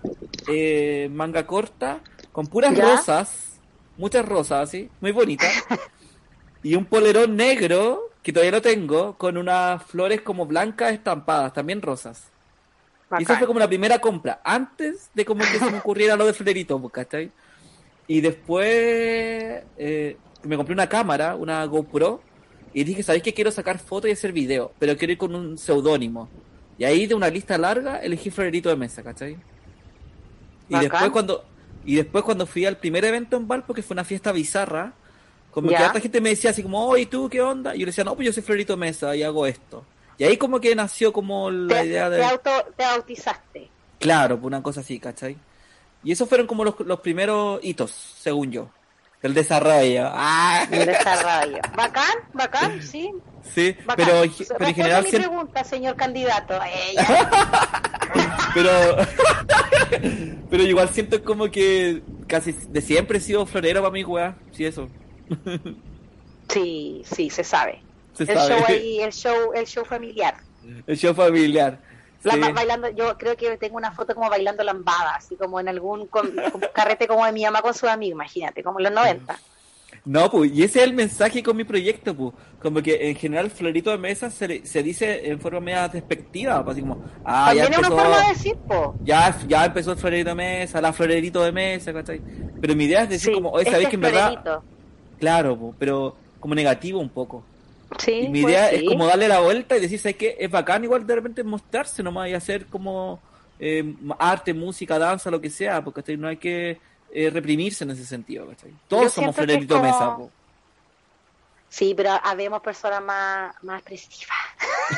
Speaker 2: eh, manga corta con puras
Speaker 3: ¿Ya?
Speaker 2: rosas, muchas rosas así, muy bonitas, y un polerón negro que todavía lo tengo con unas flores como blancas estampadas, también rosas. Y esa fue como la primera compra, antes de como que se me ocurriera lo de Flerito, pues, ¿cachai? Y después eh, me compré una cámara, una GoPro, y dije, ¿sabéis que quiero sacar fotos y hacer video? Pero quiero ir con un seudónimo. Y ahí de una lista larga elegí Florerito de Mesa, ¿cachai? Y después cuando y después cuando fui al primer evento en Valpo, que fue una fiesta bizarra, como que harta gente me decía así como, oye, ¿tú qué onda? Y yo le decía, no, pues yo soy Florerito Mesa y hago esto. Y ahí como que nació como la
Speaker 3: te,
Speaker 2: idea
Speaker 3: te
Speaker 2: de...
Speaker 3: auto, te bautizaste.
Speaker 2: Claro, pues una cosa así, ¿cachai? Y esos fueron como los, los primeros hitos, según yo. El desarrollo. ¡Ah!
Speaker 3: El desarrollo. Bacán, bacán, sí.
Speaker 2: Sí,
Speaker 3: Bacán.
Speaker 2: pero, pero en general
Speaker 3: mi
Speaker 2: siempre,
Speaker 3: pregunta, señor candidato. Eh,
Speaker 2: pero pero igual siento como que casi de siempre he sido florero para mi weá, sí eso.
Speaker 3: Sí, sí, se sabe.
Speaker 2: Se
Speaker 3: el
Speaker 2: sabe.
Speaker 3: show ahí, el show, el show familiar.
Speaker 2: El show familiar.
Speaker 3: La-
Speaker 2: Sí.
Speaker 3: ba- bailando, yo creo que tengo una foto como bailando lambada, así como en algún con- carrete como de mi mamá con sus amigos, imagínate, como en los 90.
Speaker 2: No, pues, y ese es el mensaje con mi proyecto, pues. Como que en general florito de mesa se, le- se dice en forma media despectiva, pues, así como, ah, ya
Speaker 3: es una
Speaker 2: empezó,
Speaker 3: forma de decir, po.
Speaker 2: ya, ya empezó el florito de mesa, la florerito de mesa, ¿cachai? Pero mi idea es decir
Speaker 3: Sí,
Speaker 2: como, oye,
Speaker 3: este
Speaker 2: ¿sabéis
Speaker 3: es
Speaker 2: que en verdad,
Speaker 3: florerito.
Speaker 2: claro, pues, pero como negativo un poco.
Speaker 3: Sí,
Speaker 2: Y mi
Speaker 3: pues
Speaker 2: idea
Speaker 3: sí.
Speaker 2: es como darle la vuelta y decir, ¿sabes qué? Es bacán igual de repente mostrarse nomás y hacer como eh, arte, música, danza, lo que sea, porque no hay que eh, reprimirse en ese sentido, ¿cachai? Todos
Speaker 3: Yo
Speaker 2: somos florerito
Speaker 3: como-
Speaker 2: mesa, po.
Speaker 3: Sí, pero habemos personas más, más expresivas.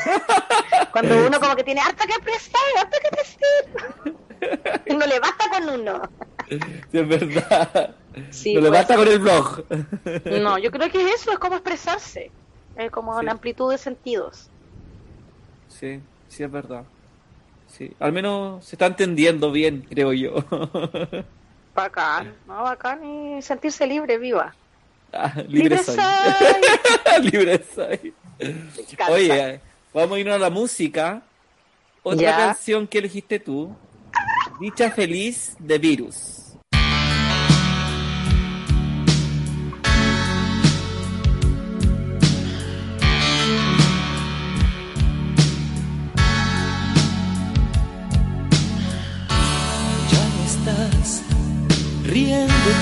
Speaker 3: Cuando uno como que tiene harto que expresar, harto que. Y no le basta con uno.
Speaker 2: Sí, es verdad.
Speaker 3: Sí,
Speaker 2: no le
Speaker 3: pues.
Speaker 2: basta con el blog.
Speaker 3: No, yo creo que eso es como expresarse. Es como
Speaker 2: Sí.
Speaker 3: en amplitud de sentidos.
Speaker 2: Sí, sí es verdad. Sí, al menos se está entendiendo bien, creo yo.
Speaker 3: Bacán, no, bacán y sentirse libre, viva.
Speaker 2: Ah, libre soy.
Speaker 3: soy.
Speaker 2: libre soy. Oye, vamos a irnos a la música. Otra
Speaker 3: Ya.
Speaker 2: canción que elegiste tú. Dicha feliz de Virus.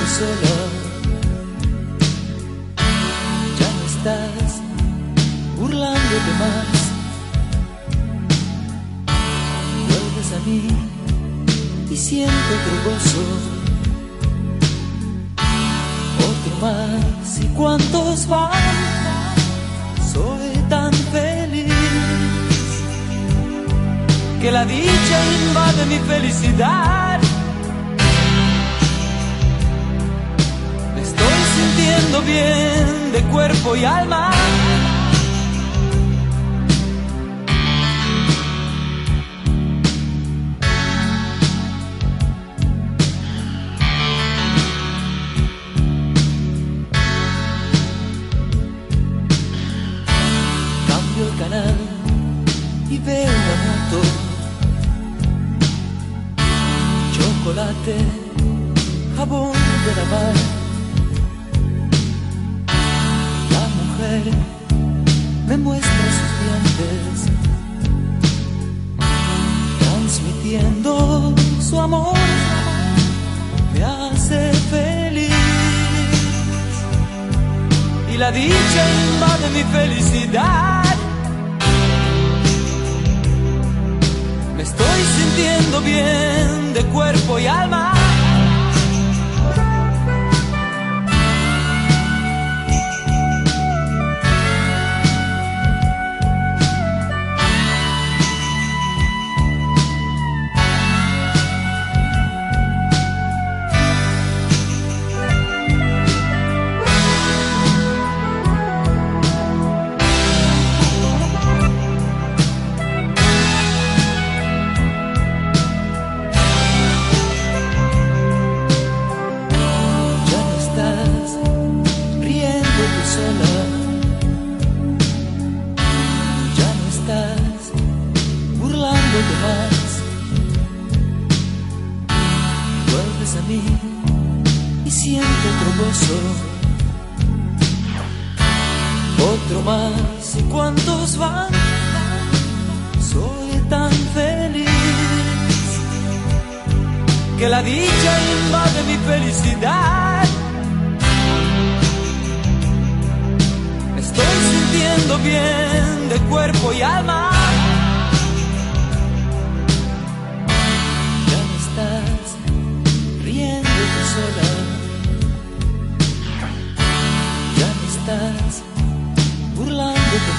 Speaker 4: Tú sola. Ya no estás burlándote más. Vuelves a mí y siento otro gozo. Otro más y cuántos van. Soy tan feliz que la dicha invade mi felicidad. Bien de cuerpo y alma. La dicha invade mi felicidad. Me estoy sintiendo bien de cuerpo y alma.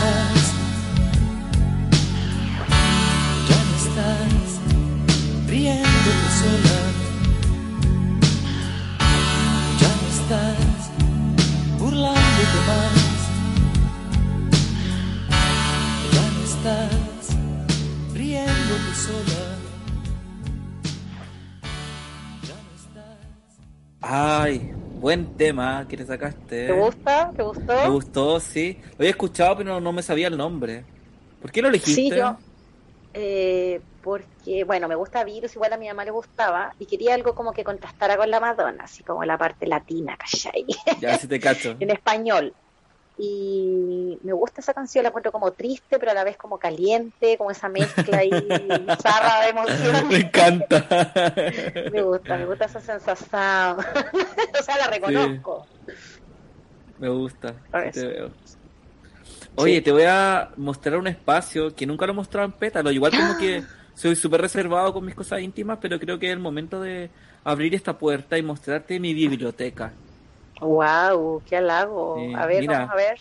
Speaker 4: Burlándote
Speaker 2: tema que le sacaste.
Speaker 3: ¿Te gusta? ¿Te gustó?
Speaker 2: Me gustó, sí. Lo había escuchado, pero no me sabía el nombre. ¿Por qué lo elegiste?
Speaker 3: Sí, yo. Eh, porque, bueno, me gusta Virus, igual a mi mamá le gustaba, y quería algo como que contrastara con la Madonna, así como la parte latina, ¿cachai?
Speaker 2: Ya, si te cacho.
Speaker 3: en español. Y me gusta esa canción, la encuentro como triste, pero a la vez como caliente, como esa mezcla ahí, zarra de emoción.
Speaker 2: Me encanta.
Speaker 3: me gusta, me gusta esa sensación. o sea, la reconozco.
Speaker 2: Sí. Me gusta. Te veo. Oye, sí. te voy a mostrar un espacio que nunca lo he mostrado en pétalo. Igual como que soy súper reservado con mis cosas íntimas, pero creo que es el momento de abrir esta puerta y mostrarte mi biblioteca.
Speaker 3: Wow, qué halago. A ver,
Speaker 2: mira,
Speaker 3: vamos a ver.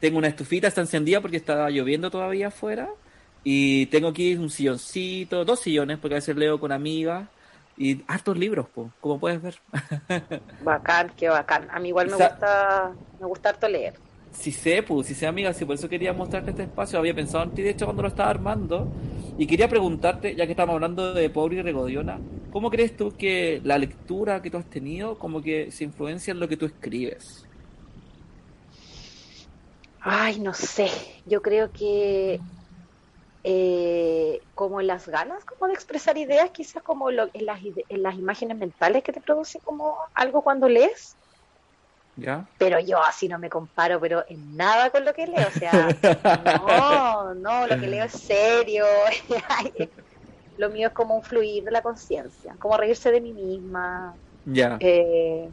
Speaker 2: Tengo una estufita, está encendida porque está lloviendo todavía afuera. Y tengo aquí un silloncito, dos sillones, porque a veces leo con amigas. Y hartos libros, po, como puedes ver.
Speaker 3: Bacán, qué bacán. A mí igual me gusta, me gusta harto leer.
Speaker 2: Sí sé, pues, sí sé, amiga, sí, por eso quería mostrarte este espacio. Había pensado en ti, de hecho, cuando lo estaba armando. Y quería preguntarte, ya que estamos hablando de Pobre y Regodiona, ¿cómo crees tú que la lectura que tú has tenido como que se influencia en lo que tú escribes?
Speaker 3: Ay, no sé. Yo creo que eh, como las ganas como de expresar ideas, quizás como lo, en, las, en las imágenes mentales que te produce como algo cuando lees.
Speaker 2: ¿Ya?
Speaker 3: Pero yo así no me comparo, pero en nada con lo que leo. O sea, no, no, lo que leo es serio. lo mío es como un fluir de la conciencia, como reírse de mí misma.
Speaker 2: Ya.
Speaker 3: Eh,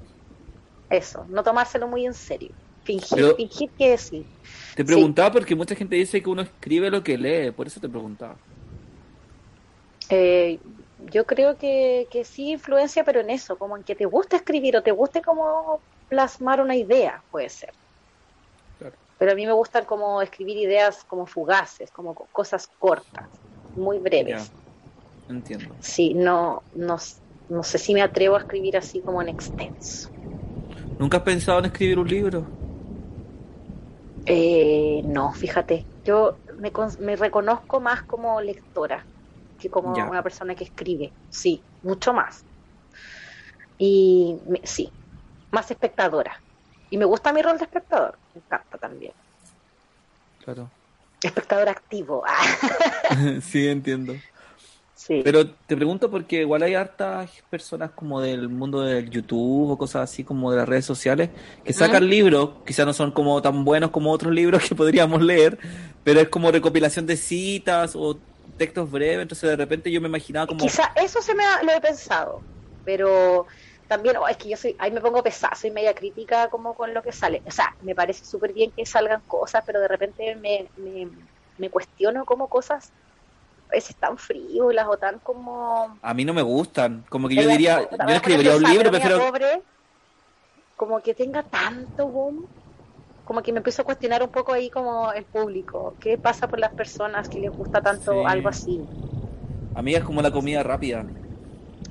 Speaker 3: eso, no tomárselo muy en serio. Fingir,
Speaker 2: Pero-
Speaker 3: fingir que sí.
Speaker 2: Te preguntaba porque mucha gente dice que uno escribe lo que lee, por eso te preguntaba.
Speaker 3: Eh, yo creo que, que sí influencia, pero en eso, como en que te gusta escribir o te guste como plasmar una idea, puede ser.
Speaker 2: Claro.
Speaker 3: Pero a mí me gustan como escribir ideas como fugaces, como co- cosas cortas, muy breves.
Speaker 2: Ya, entiendo.
Speaker 3: Sí, no, no, no sé si me atrevo a escribir así como en extenso.
Speaker 2: ¿Nunca has pensado en escribir un libro?
Speaker 3: Eh, no, fíjate, yo me, con- me reconozco más como lectora que como
Speaker 2: Ya.
Speaker 3: una persona que escribe, sí, mucho más. Y me- sí, más espectadora. Y me gusta mi rol de espectador, me encanta también.
Speaker 2: Claro.
Speaker 3: Espectador activo.
Speaker 2: sí, entiendo.
Speaker 3: sí.
Speaker 2: Pero te pregunto porque igual hay hartas personas como del mundo del YouTube o cosas así como de las redes sociales que sacan libros, quizás no son como tan buenos como otros libros que podríamos leer, pero es como recopilación de citas o textos breves, entonces de repente yo me imaginaba como...
Speaker 3: Quizá eso se me ha- lo he pensado, pero también, oh, es que yo soy, ahí me pongo pesada, soy media crítica como con lo que sale. O sea, me parece súper bien que salgan cosas, pero de repente me, me, me cuestiono como cosas a veces tan frívolas o tan como...
Speaker 2: A mí no me gustan, como que yo diría, yo no escribiría un libro,
Speaker 3: pero
Speaker 2: prefiero...
Speaker 3: pobre, como que tenga tanto boom, como que me empiezo a cuestionar un poco ahí como el público. ¿Qué pasa por las personas que les gusta tanto
Speaker 2: Sí.
Speaker 3: algo así?
Speaker 2: A mí es como la comida rápida,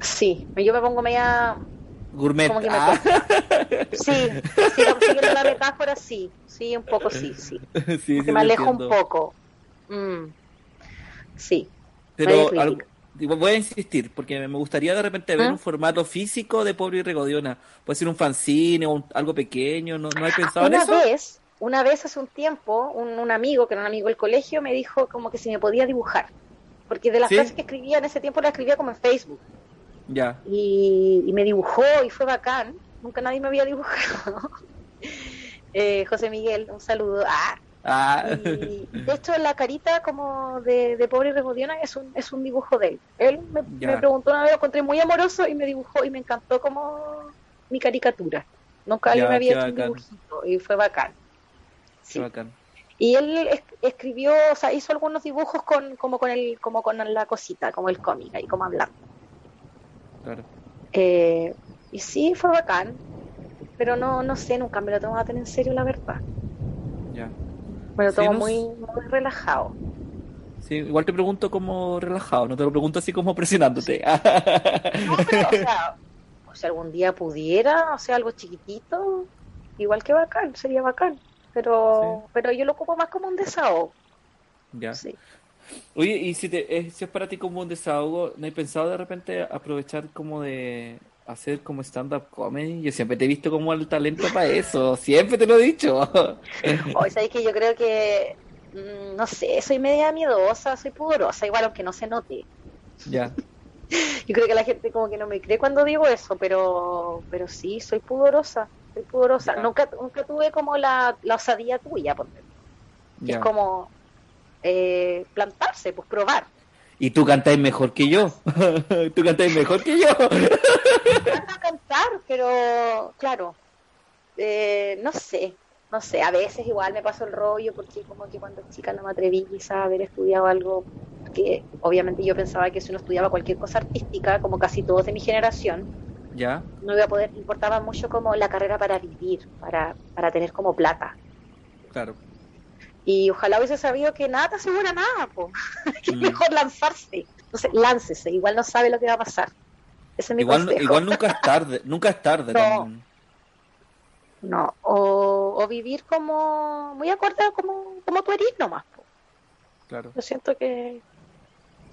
Speaker 3: Sí, yo me pongo media
Speaker 2: gourmet.
Speaker 3: Como que me
Speaker 2: Ah.
Speaker 3: Sí, sí, siguiendo la metáfora, sí, sí, un poco sí, sí. me alejo un poco. Mm, Sí,
Speaker 2: Pero voy a insistir, porque me gustaría de repente ver
Speaker 3: ¿Ah?
Speaker 2: un formato físico de Pobre y Regodiona. Puede ser un fanzine o un- algo pequeño, ¿no, ¿no has pensado en
Speaker 3: una
Speaker 2: eso?
Speaker 3: vez, una vez hace un tiempo, un, un amigo, que era un amigo del colegio, me dijo como que si me podía dibujar. Porque de las
Speaker 2: ¿Sí?
Speaker 3: que escribía en ese tiempo las escribía como en Facebook.
Speaker 2: Ya,
Speaker 3: Y, y me dibujó y fue bacán. Nunca nadie me había dibujado. Eh, José Miguel, un saludo. Ah,
Speaker 2: ah,
Speaker 3: Y de hecho la carita como de, de pobre Remodiona es un, es un dibujo de él. Él me, preguntó una vez, lo encontré muy amoroso y me dibujó y me encantó como mi caricatura. Nunca alguien me había hecho un dibujito y fue bacán.
Speaker 2: qué
Speaker 3: Sí.
Speaker 2: bacán.
Speaker 3: Y él es- escribió, o sea, hizo algunos dibujos con, como con el, como con la cosita, como el cómic, ahí como hablando.
Speaker 2: Claro.
Speaker 3: Eh, y sí, fue bacán. Pero no, no sé, nunca me lo tomo tan en serio, la verdad.
Speaker 2: Ya.
Speaker 3: Me lo
Speaker 2: Sí,
Speaker 3: tomo
Speaker 2: no
Speaker 3: muy, muy relajado.
Speaker 2: Sí, igual te pregunto como relajado, no te lo pregunto así como presionándote.
Speaker 3: No, pero, o sea, o sea, algún día pudiera, o sea, algo chiquitito, igual que bacán, sería bacán. Pero, pero yo lo ocupo más como un desahogo.
Speaker 2: ya.
Speaker 3: Sí.
Speaker 2: Oye, y si, te, eh, si es para ti como un desahogo, ¿no hay pensado de repente aprovechar como de hacer como stand-up comedy. Yo siempre te he visto como el talento para eso. Siempre te lo he dicho.
Speaker 3: Hoy sabéis que yo creo que, mm, no sé, soy media miedosa, soy pudorosa, igual aunque no se note.
Speaker 2: ya.
Speaker 3: Yo creo que la gente como que no me cree cuando digo eso, pero pero sí, soy pudorosa, soy pudorosa.
Speaker 2: Ya.
Speaker 3: Nunca, nunca tuve como la, la osadía tuya,
Speaker 2: ya.
Speaker 3: es como eh, plantarse, pues probar.
Speaker 2: Y tú cantáis mejor que yo. tú cantáis mejor que yo.
Speaker 3: Cantar, pero claro, eh, no sé, no sé, a veces igual me paso el rollo porque como que cuando chica no me atreví quizás a haber estudiado algo que obviamente yo pensaba que si uno estudiaba cualquier cosa artística, como casi todos de mi generación,
Speaker 2: ya.
Speaker 3: no iba a poder, importaba mucho como la carrera para vivir, para, para tener como plata.
Speaker 2: Claro.
Speaker 3: Y ojalá hubiese sabido que nada te asegura nada, po. que es
Speaker 2: Mm.
Speaker 3: mejor lanzarse. Entonces, láncese, igual no sabe lo que va a pasar. Ese es mi
Speaker 2: Igual,
Speaker 3: consejo.
Speaker 2: igual nunca es tarde. Nunca es tarde
Speaker 3: No.
Speaker 2: también.
Speaker 3: No, o, o vivir como muy acorde a como, como tú eres nomás. po.
Speaker 2: Claro.
Speaker 3: Yo siento que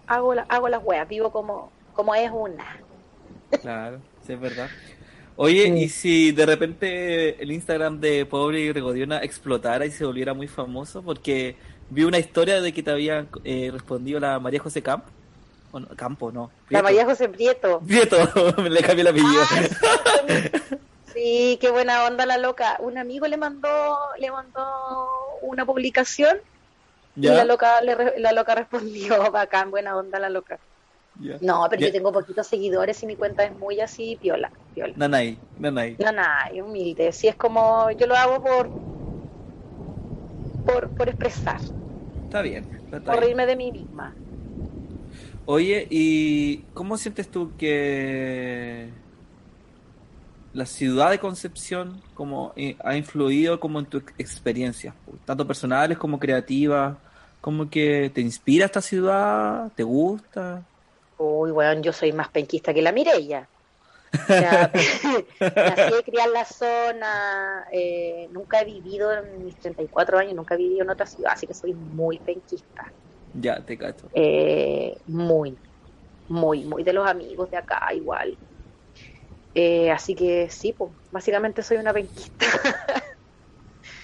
Speaker 3: hago, la, hago las weas, vivo como, como es una.
Speaker 2: Claro, sí, es verdad. Oye,
Speaker 3: Sí.
Speaker 2: ¿y si de repente el Instagram de Pobre y Regodiona explotara y se volviera muy famoso? Porque vi una historia de que te había eh, respondido la María José Camp. O no, Campo, no.
Speaker 3: La. María José Prieto.
Speaker 2: Prieto, le cambié el apellido.
Speaker 3: Sí, qué buena onda la loca. Un amigo le mandó, le mandó una publicación y la loca, le la loca respondió, bacán, buena onda la loca. No, pero yo tengo poquitos seguidores y mi cuenta es muy así, piola, piola.
Speaker 2: Nanay, Nanay.
Speaker 3: Es humilde. Si es como, yo lo hago por, por, por expresar,
Speaker 2: Está bien. está
Speaker 3: por
Speaker 2: bien.
Speaker 3: reírme de mí misma.
Speaker 2: Oye, ¿y cómo sientes tú que la ciudad de Concepción como eh, ha influido como en tu ex- experiencia, tanto personales como creativas? ¿Cómo que te inspira esta ciudad? ¿Te gusta?
Speaker 3: Uy, weón, yo soy más penquista que la Mirella. O sea, nací crié en la zona, eh, nunca he vivido en mis 34 años, nunca he vivido en otra ciudad, así que soy muy penquista.
Speaker 2: Ya, te cacho.
Speaker 3: Eh, muy, muy, muy de los amigos de acá, igual. Eh, así que sí, pues, básicamente soy una penquista.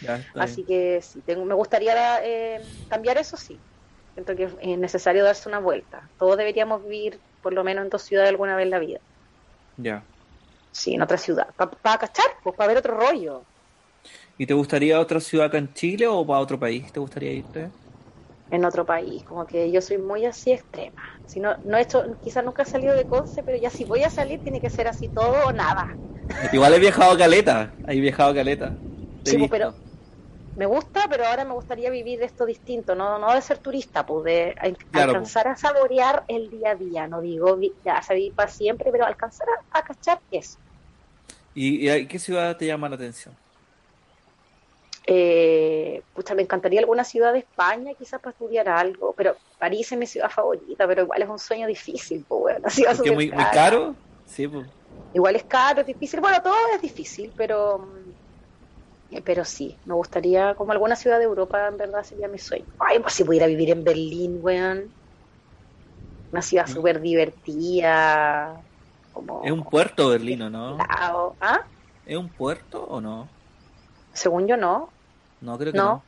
Speaker 2: Ya,
Speaker 3: Así que sí, tengo, me gustaría eh, cambiar eso, sí. Siento que es necesario darse una vuelta. Todos deberíamos vivir por lo menos en dos ciudades alguna vez en la vida.
Speaker 2: Ya.
Speaker 3: Sí, en otra ciudad. Para cachar, pues para ver otro rollo.
Speaker 2: ¿Y te gustaría otra ciudad acá en Chile o para otro país? ¿Te gustaría irte?
Speaker 3: En otro país. Como que yo soy muy así extrema. Si no, no he hecho, quizás nunca he salido de Conce, pero ya si voy a salir tiene que ser así todo o nada.
Speaker 2: Igual he viajado a Caleta. He viajado a Caleta.
Speaker 3: Sí, pero me gusta, pero ahora me gustaría vivir esto distinto, no, no de ser turista, pues de
Speaker 2: Claro,
Speaker 3: alcanzar a saborear el día a día, no digo ya vivir para siempre, pero alcanzar a, a cachar eso.
Speaker 2: ¿Y, y qué ciudad te llama la atención?
Speaker 3: Eh, pucha, me encantaría alguna ciudad de España, quizás para estudiar algo, pero París es mi ciudad favorita, pero igual es un sueño difícil, pues bueno, una ciudad
Speaker 2: ¿Porque es muy, muy caro? Sí, pues.
Speaker 3: Igual es caro, es difícil, bueno, todo es difícil, pero mm, eh, pero sí, me gustaría, como alguna ciudad de Europa, en verdad sería mi sueño. Ay, pues si pudiera vivir en Berlín, weón. Una ciudad
Speaker 2: Mm.
Speaker 3: súper divertida, como...
Speaker 2: Es un puerto berlino, ¿no?
Speaker 3: Lao. ¿Ah?
Speaker 2: ¿Es un puerto o no?
Speaker 3: Según yo no.
Speaker 2: No, creo que
Speaker 3: No.
Speaker 2: no.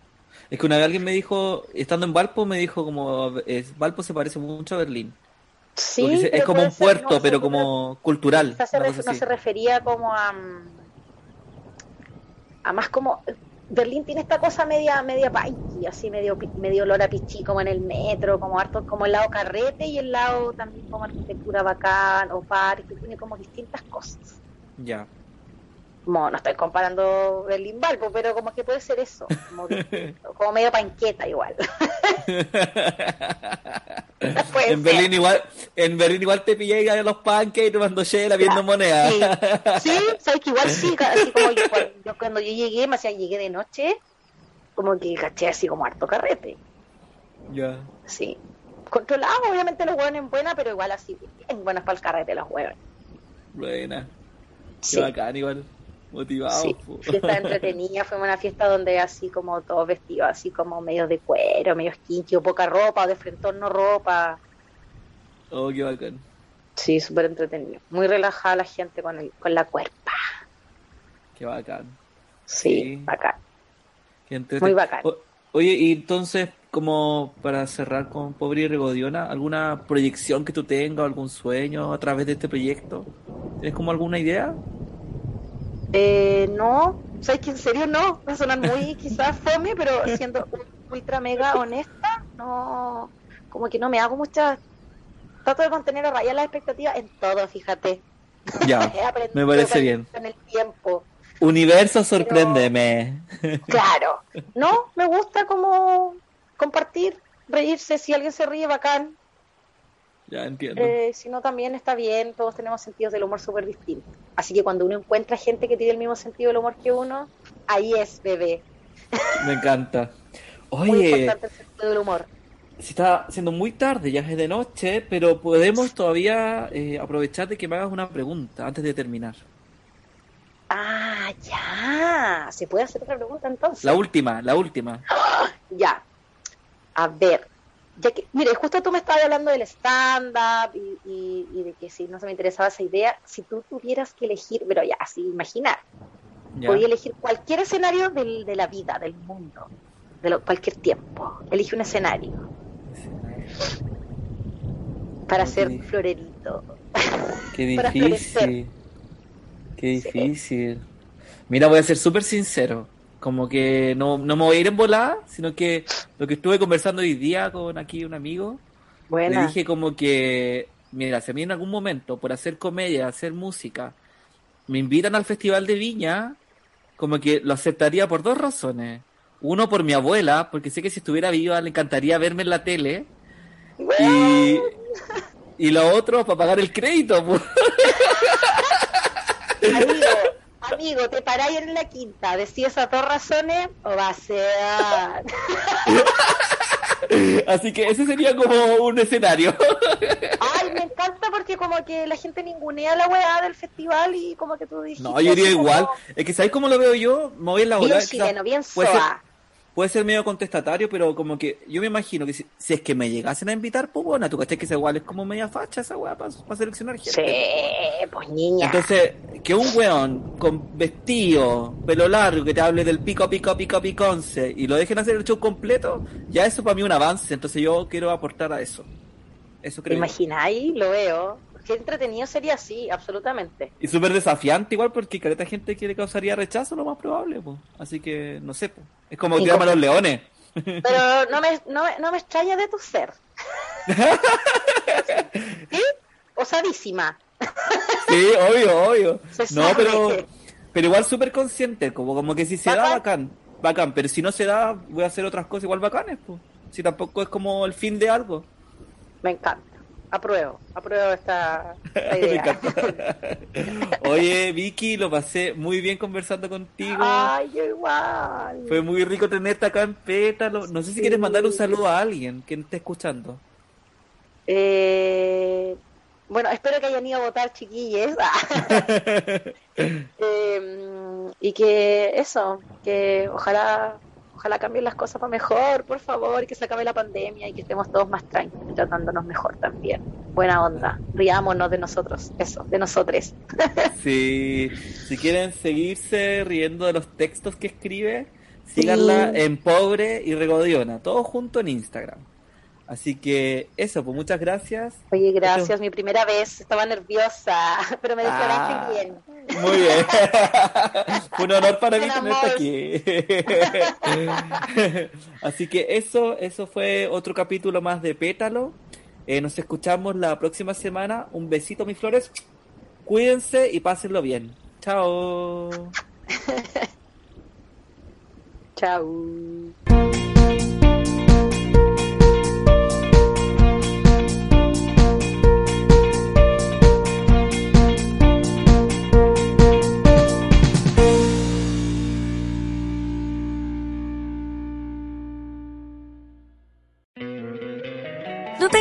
Speaker 2: Es que una vez alguien me dijo, estando en Valpo, me dijo como, es, Valpo se parece mucho a Berlín.
Speaker 3: Sí,
Speaker 2: es como un
Speaker 3: ser,
Speaker 2: puerto,
Speaker 3: no,
Speaker 2: pero como cultural.
Speaker 3: Se no se refería como a, mm, a más como Berlín tiene esta cosa media media punky, así medio medio olor a pichí como en el metro, como harto como el lado carrete y el lado también como arquitectura bacán o parque, tiene como distintas cosas.
Speaker 2: Ya.
Speaker 3: Como no estoy comparando Berlín Valpo, pero como que puede ser eso, como, como medio panqueta igual.
Speaker 2: En. Berlín igual, en Berlín igual te pillé a los pancakes tomando chela, viendo monedas.
Speaker 3: Sí, sí, sabes que igual sí, así como yo, cuando, yo cuando yo llegué, me hacía llegué de noche, como que caché así como harto carrete,
Speaker 2: Ya.
Speaker 3: sí. Controlado, obviamente los hueones en buena, pero igual así, bien buenas para el carrete los hueones.
Speaker 2: Buena. Qué
Speaker 3: Sí,
Speaker 2: bacán igual. Motivado.
Speaker 3: sí.
Speaker 2: po.
Speaker 3: Fiesta entretenida, fuimos a una fiesta donde así como todos vestidos así como medios de cuero, medios kinky o poca ropa, o de frentón no ropa.
Speaker 2: Oh, qué bacán.
Speaker 3: Sí, súper entretenido. Muy relajada la gente con, el, con la cuerpa.
Speaker 2: Qué bacán.
Speaker 3: Sí,
Speaker 2: Sí.
Speaker 3: bacán. Muy bacán.
Speaker 2: O- oye, y entonces, como para cerrar con Pobre y Regodiona, ¿alguna proyección que tú tengas, o algún sueño a través de este proyecto? ¿Tienes como alguna idea?
Speaker 3: Eh, no, sabes que en serio no, va a sonar muy quizás fome, pero siendo ultra mega honesta, no, como que no me hago muchas, trato de mantener a raya las expectativas en todo, fíjate.
Speaker 2: Ya, me parece bien.
Speaker 3: Con el tiempo.
Speaker 2: Universo, sorpréndeme.
Speaker 3: Claro, no, me gusta como compartir, reírse, si alguien se ríe, bacán,
Speaker 2: Ya entiendo.
Speaker 3: eh, si no también está bien, todos tenemos sentidos del humor súper distintos. Así que cuando uno encuentra gente que tiene el mismo sentido del humor que uno, ahí es bebé.
Speaker 2: Me encanta.
Speaker 3: Muy
Speaker 2: Oye,
Speaker 3: importante el sentido del humor.
Speaker 2: se está haciendo muy tarde, ya es de noche, pero podemos todavía eh, aprovechar de que me hagas una pregunta antes de terminar.
Speaker 3: Ah, ya. ¿Se puede hacer otra pregunta entonces?
Speaker 2: La última, la última.
Speaker 3: Ya. A ver. Ya que, mire, justo tú me estabas hablando del stand-up y, y- y de que si no se me interesaba esa idea, si tú tuvieras que elegir, pero ya, así, imaginar,
Speaker 2: Ya.
Speaker 3: podía elegir cualquier escenario del- de la vida, del mundo, de lo- cualquier tiempo. Elige un escenario para ser florerito.
Speaker 2: Qué difícil. Qué difícil. Mira, voy a ser súper sincero. Como que no, no me voy a ir en volada, sino que lo que estuve conversando hoy día con aquí un amigo, le
Speaker 3: Buena.
Speaker 2: dije como que, mira, si a mí en algún momento por hacer comedia, hacer música, me invitan al Festival de Viña, como que lo aceptaría por dos razones. Uno, por mi abuela, porque sé que si estuviera viva le encantaría verme en la tele. Y, y lo otro, para pagar el crédito. pues.
Speaker 3: Amigo, te paráis en la quinta, decís esas dos razones o va a ser.
Speaker 2: Así que ese sería como un escenario.
Speaker 3: Ay, me encanta porque como que la gente ningunea la weá del festival y como que tú dijiste.
Speaker 2: No, yo diría
Speaker 3: como
Speaker 2: igual. Es que ¿sabéis cómo lo veo yo? Me voy en la
Speaker 3: Bien chileno, bien soa.
Speaker 2: Puede ser medio contestatario, pero como que yo me imagino que si, si es que me llegasen a invitar, pues bueno, tú cachai que esa igual es como media facha esa weá para seleccionar gente.
Speaker 3: Sí, pues niña.
Speaker 2: Entonces, que un weón con vestido, pelo largo, que te hable del pico, pico, pico, piconce y lo dejen hacer el show completo, ya eso para mí es un avance. Entonces yo quiero aportar a eso. Eso
Speaker 3: ¿Te
Speaker 2: creo. yo.
Speaker 3: imagináis? Lo veo. Qué entretenido sería así, absolutamente.
Speaker 2: Y súper desafiante igual porque careta gente que le causaría rechazo lo más probable, pues. Así que, no sé, pues. Es como
Speaker 3: Y
Speaker 2: tirarme a los leones.
Speaker 3: Pero no me, no, no me extraña de tu ser. ¿Sí? Osadísima.
Speaker 2: Sí, obvio, obvio. No, pero, pero igual súper consciente, como, como que si se da,
Speaker 3: bacán,
Speaker 2: bacán, pero si no se da, voy a hacer otras cosas igual bacanes, pues. Si tampoco es como el fin de algo.
Speaker 3: Me encanta. Apruebo, apruebo esta, idea.
Speaker 2: Oye, Vicky, lo pasé muy bien conversando contigo.
Speaker 3: Ay, yo igual.
Speaker 2: Fue muy rico tenerte acá en Pétalo. No sé si quieres mandar un saludo a alguien que esté escuchando.
Speaker 3: Eh, bueno, espero que hayan ido a votar, chiquilles. Eh, y que eso, que ojalá ojalá cambien las cosas para mejor, por favor, y que se acabe la pandemia y que estemos todos más tranquilos, tratándonos mejor también. Buena onda, riámonos de nosotros, eso, de nosotres.
Speaker 2: Sí, si quieren seguirse riendo de los textos que escribe, síganla
Speaker 3: Sí.
Speaker 2: en Pobre y Regodiona, todo junto en Instagram. Así que eso, pues muchas gracias.
Speaker 3: Oye, gracias, mi primera vez, estaba nerviosa, pero me declaraste
Speaker 2: Ah,
Speaker 3: bien.
Speaker 2: Muy bien. Un honor para mí tenerte aquí. Así que eso, eso fue otro capítulo más de Pétalo. Eh, nos escuchamos la próxima semana. Un besito, mis flores. Cuídense y pásenlo bien. Chao.
Speaker 3: Chau.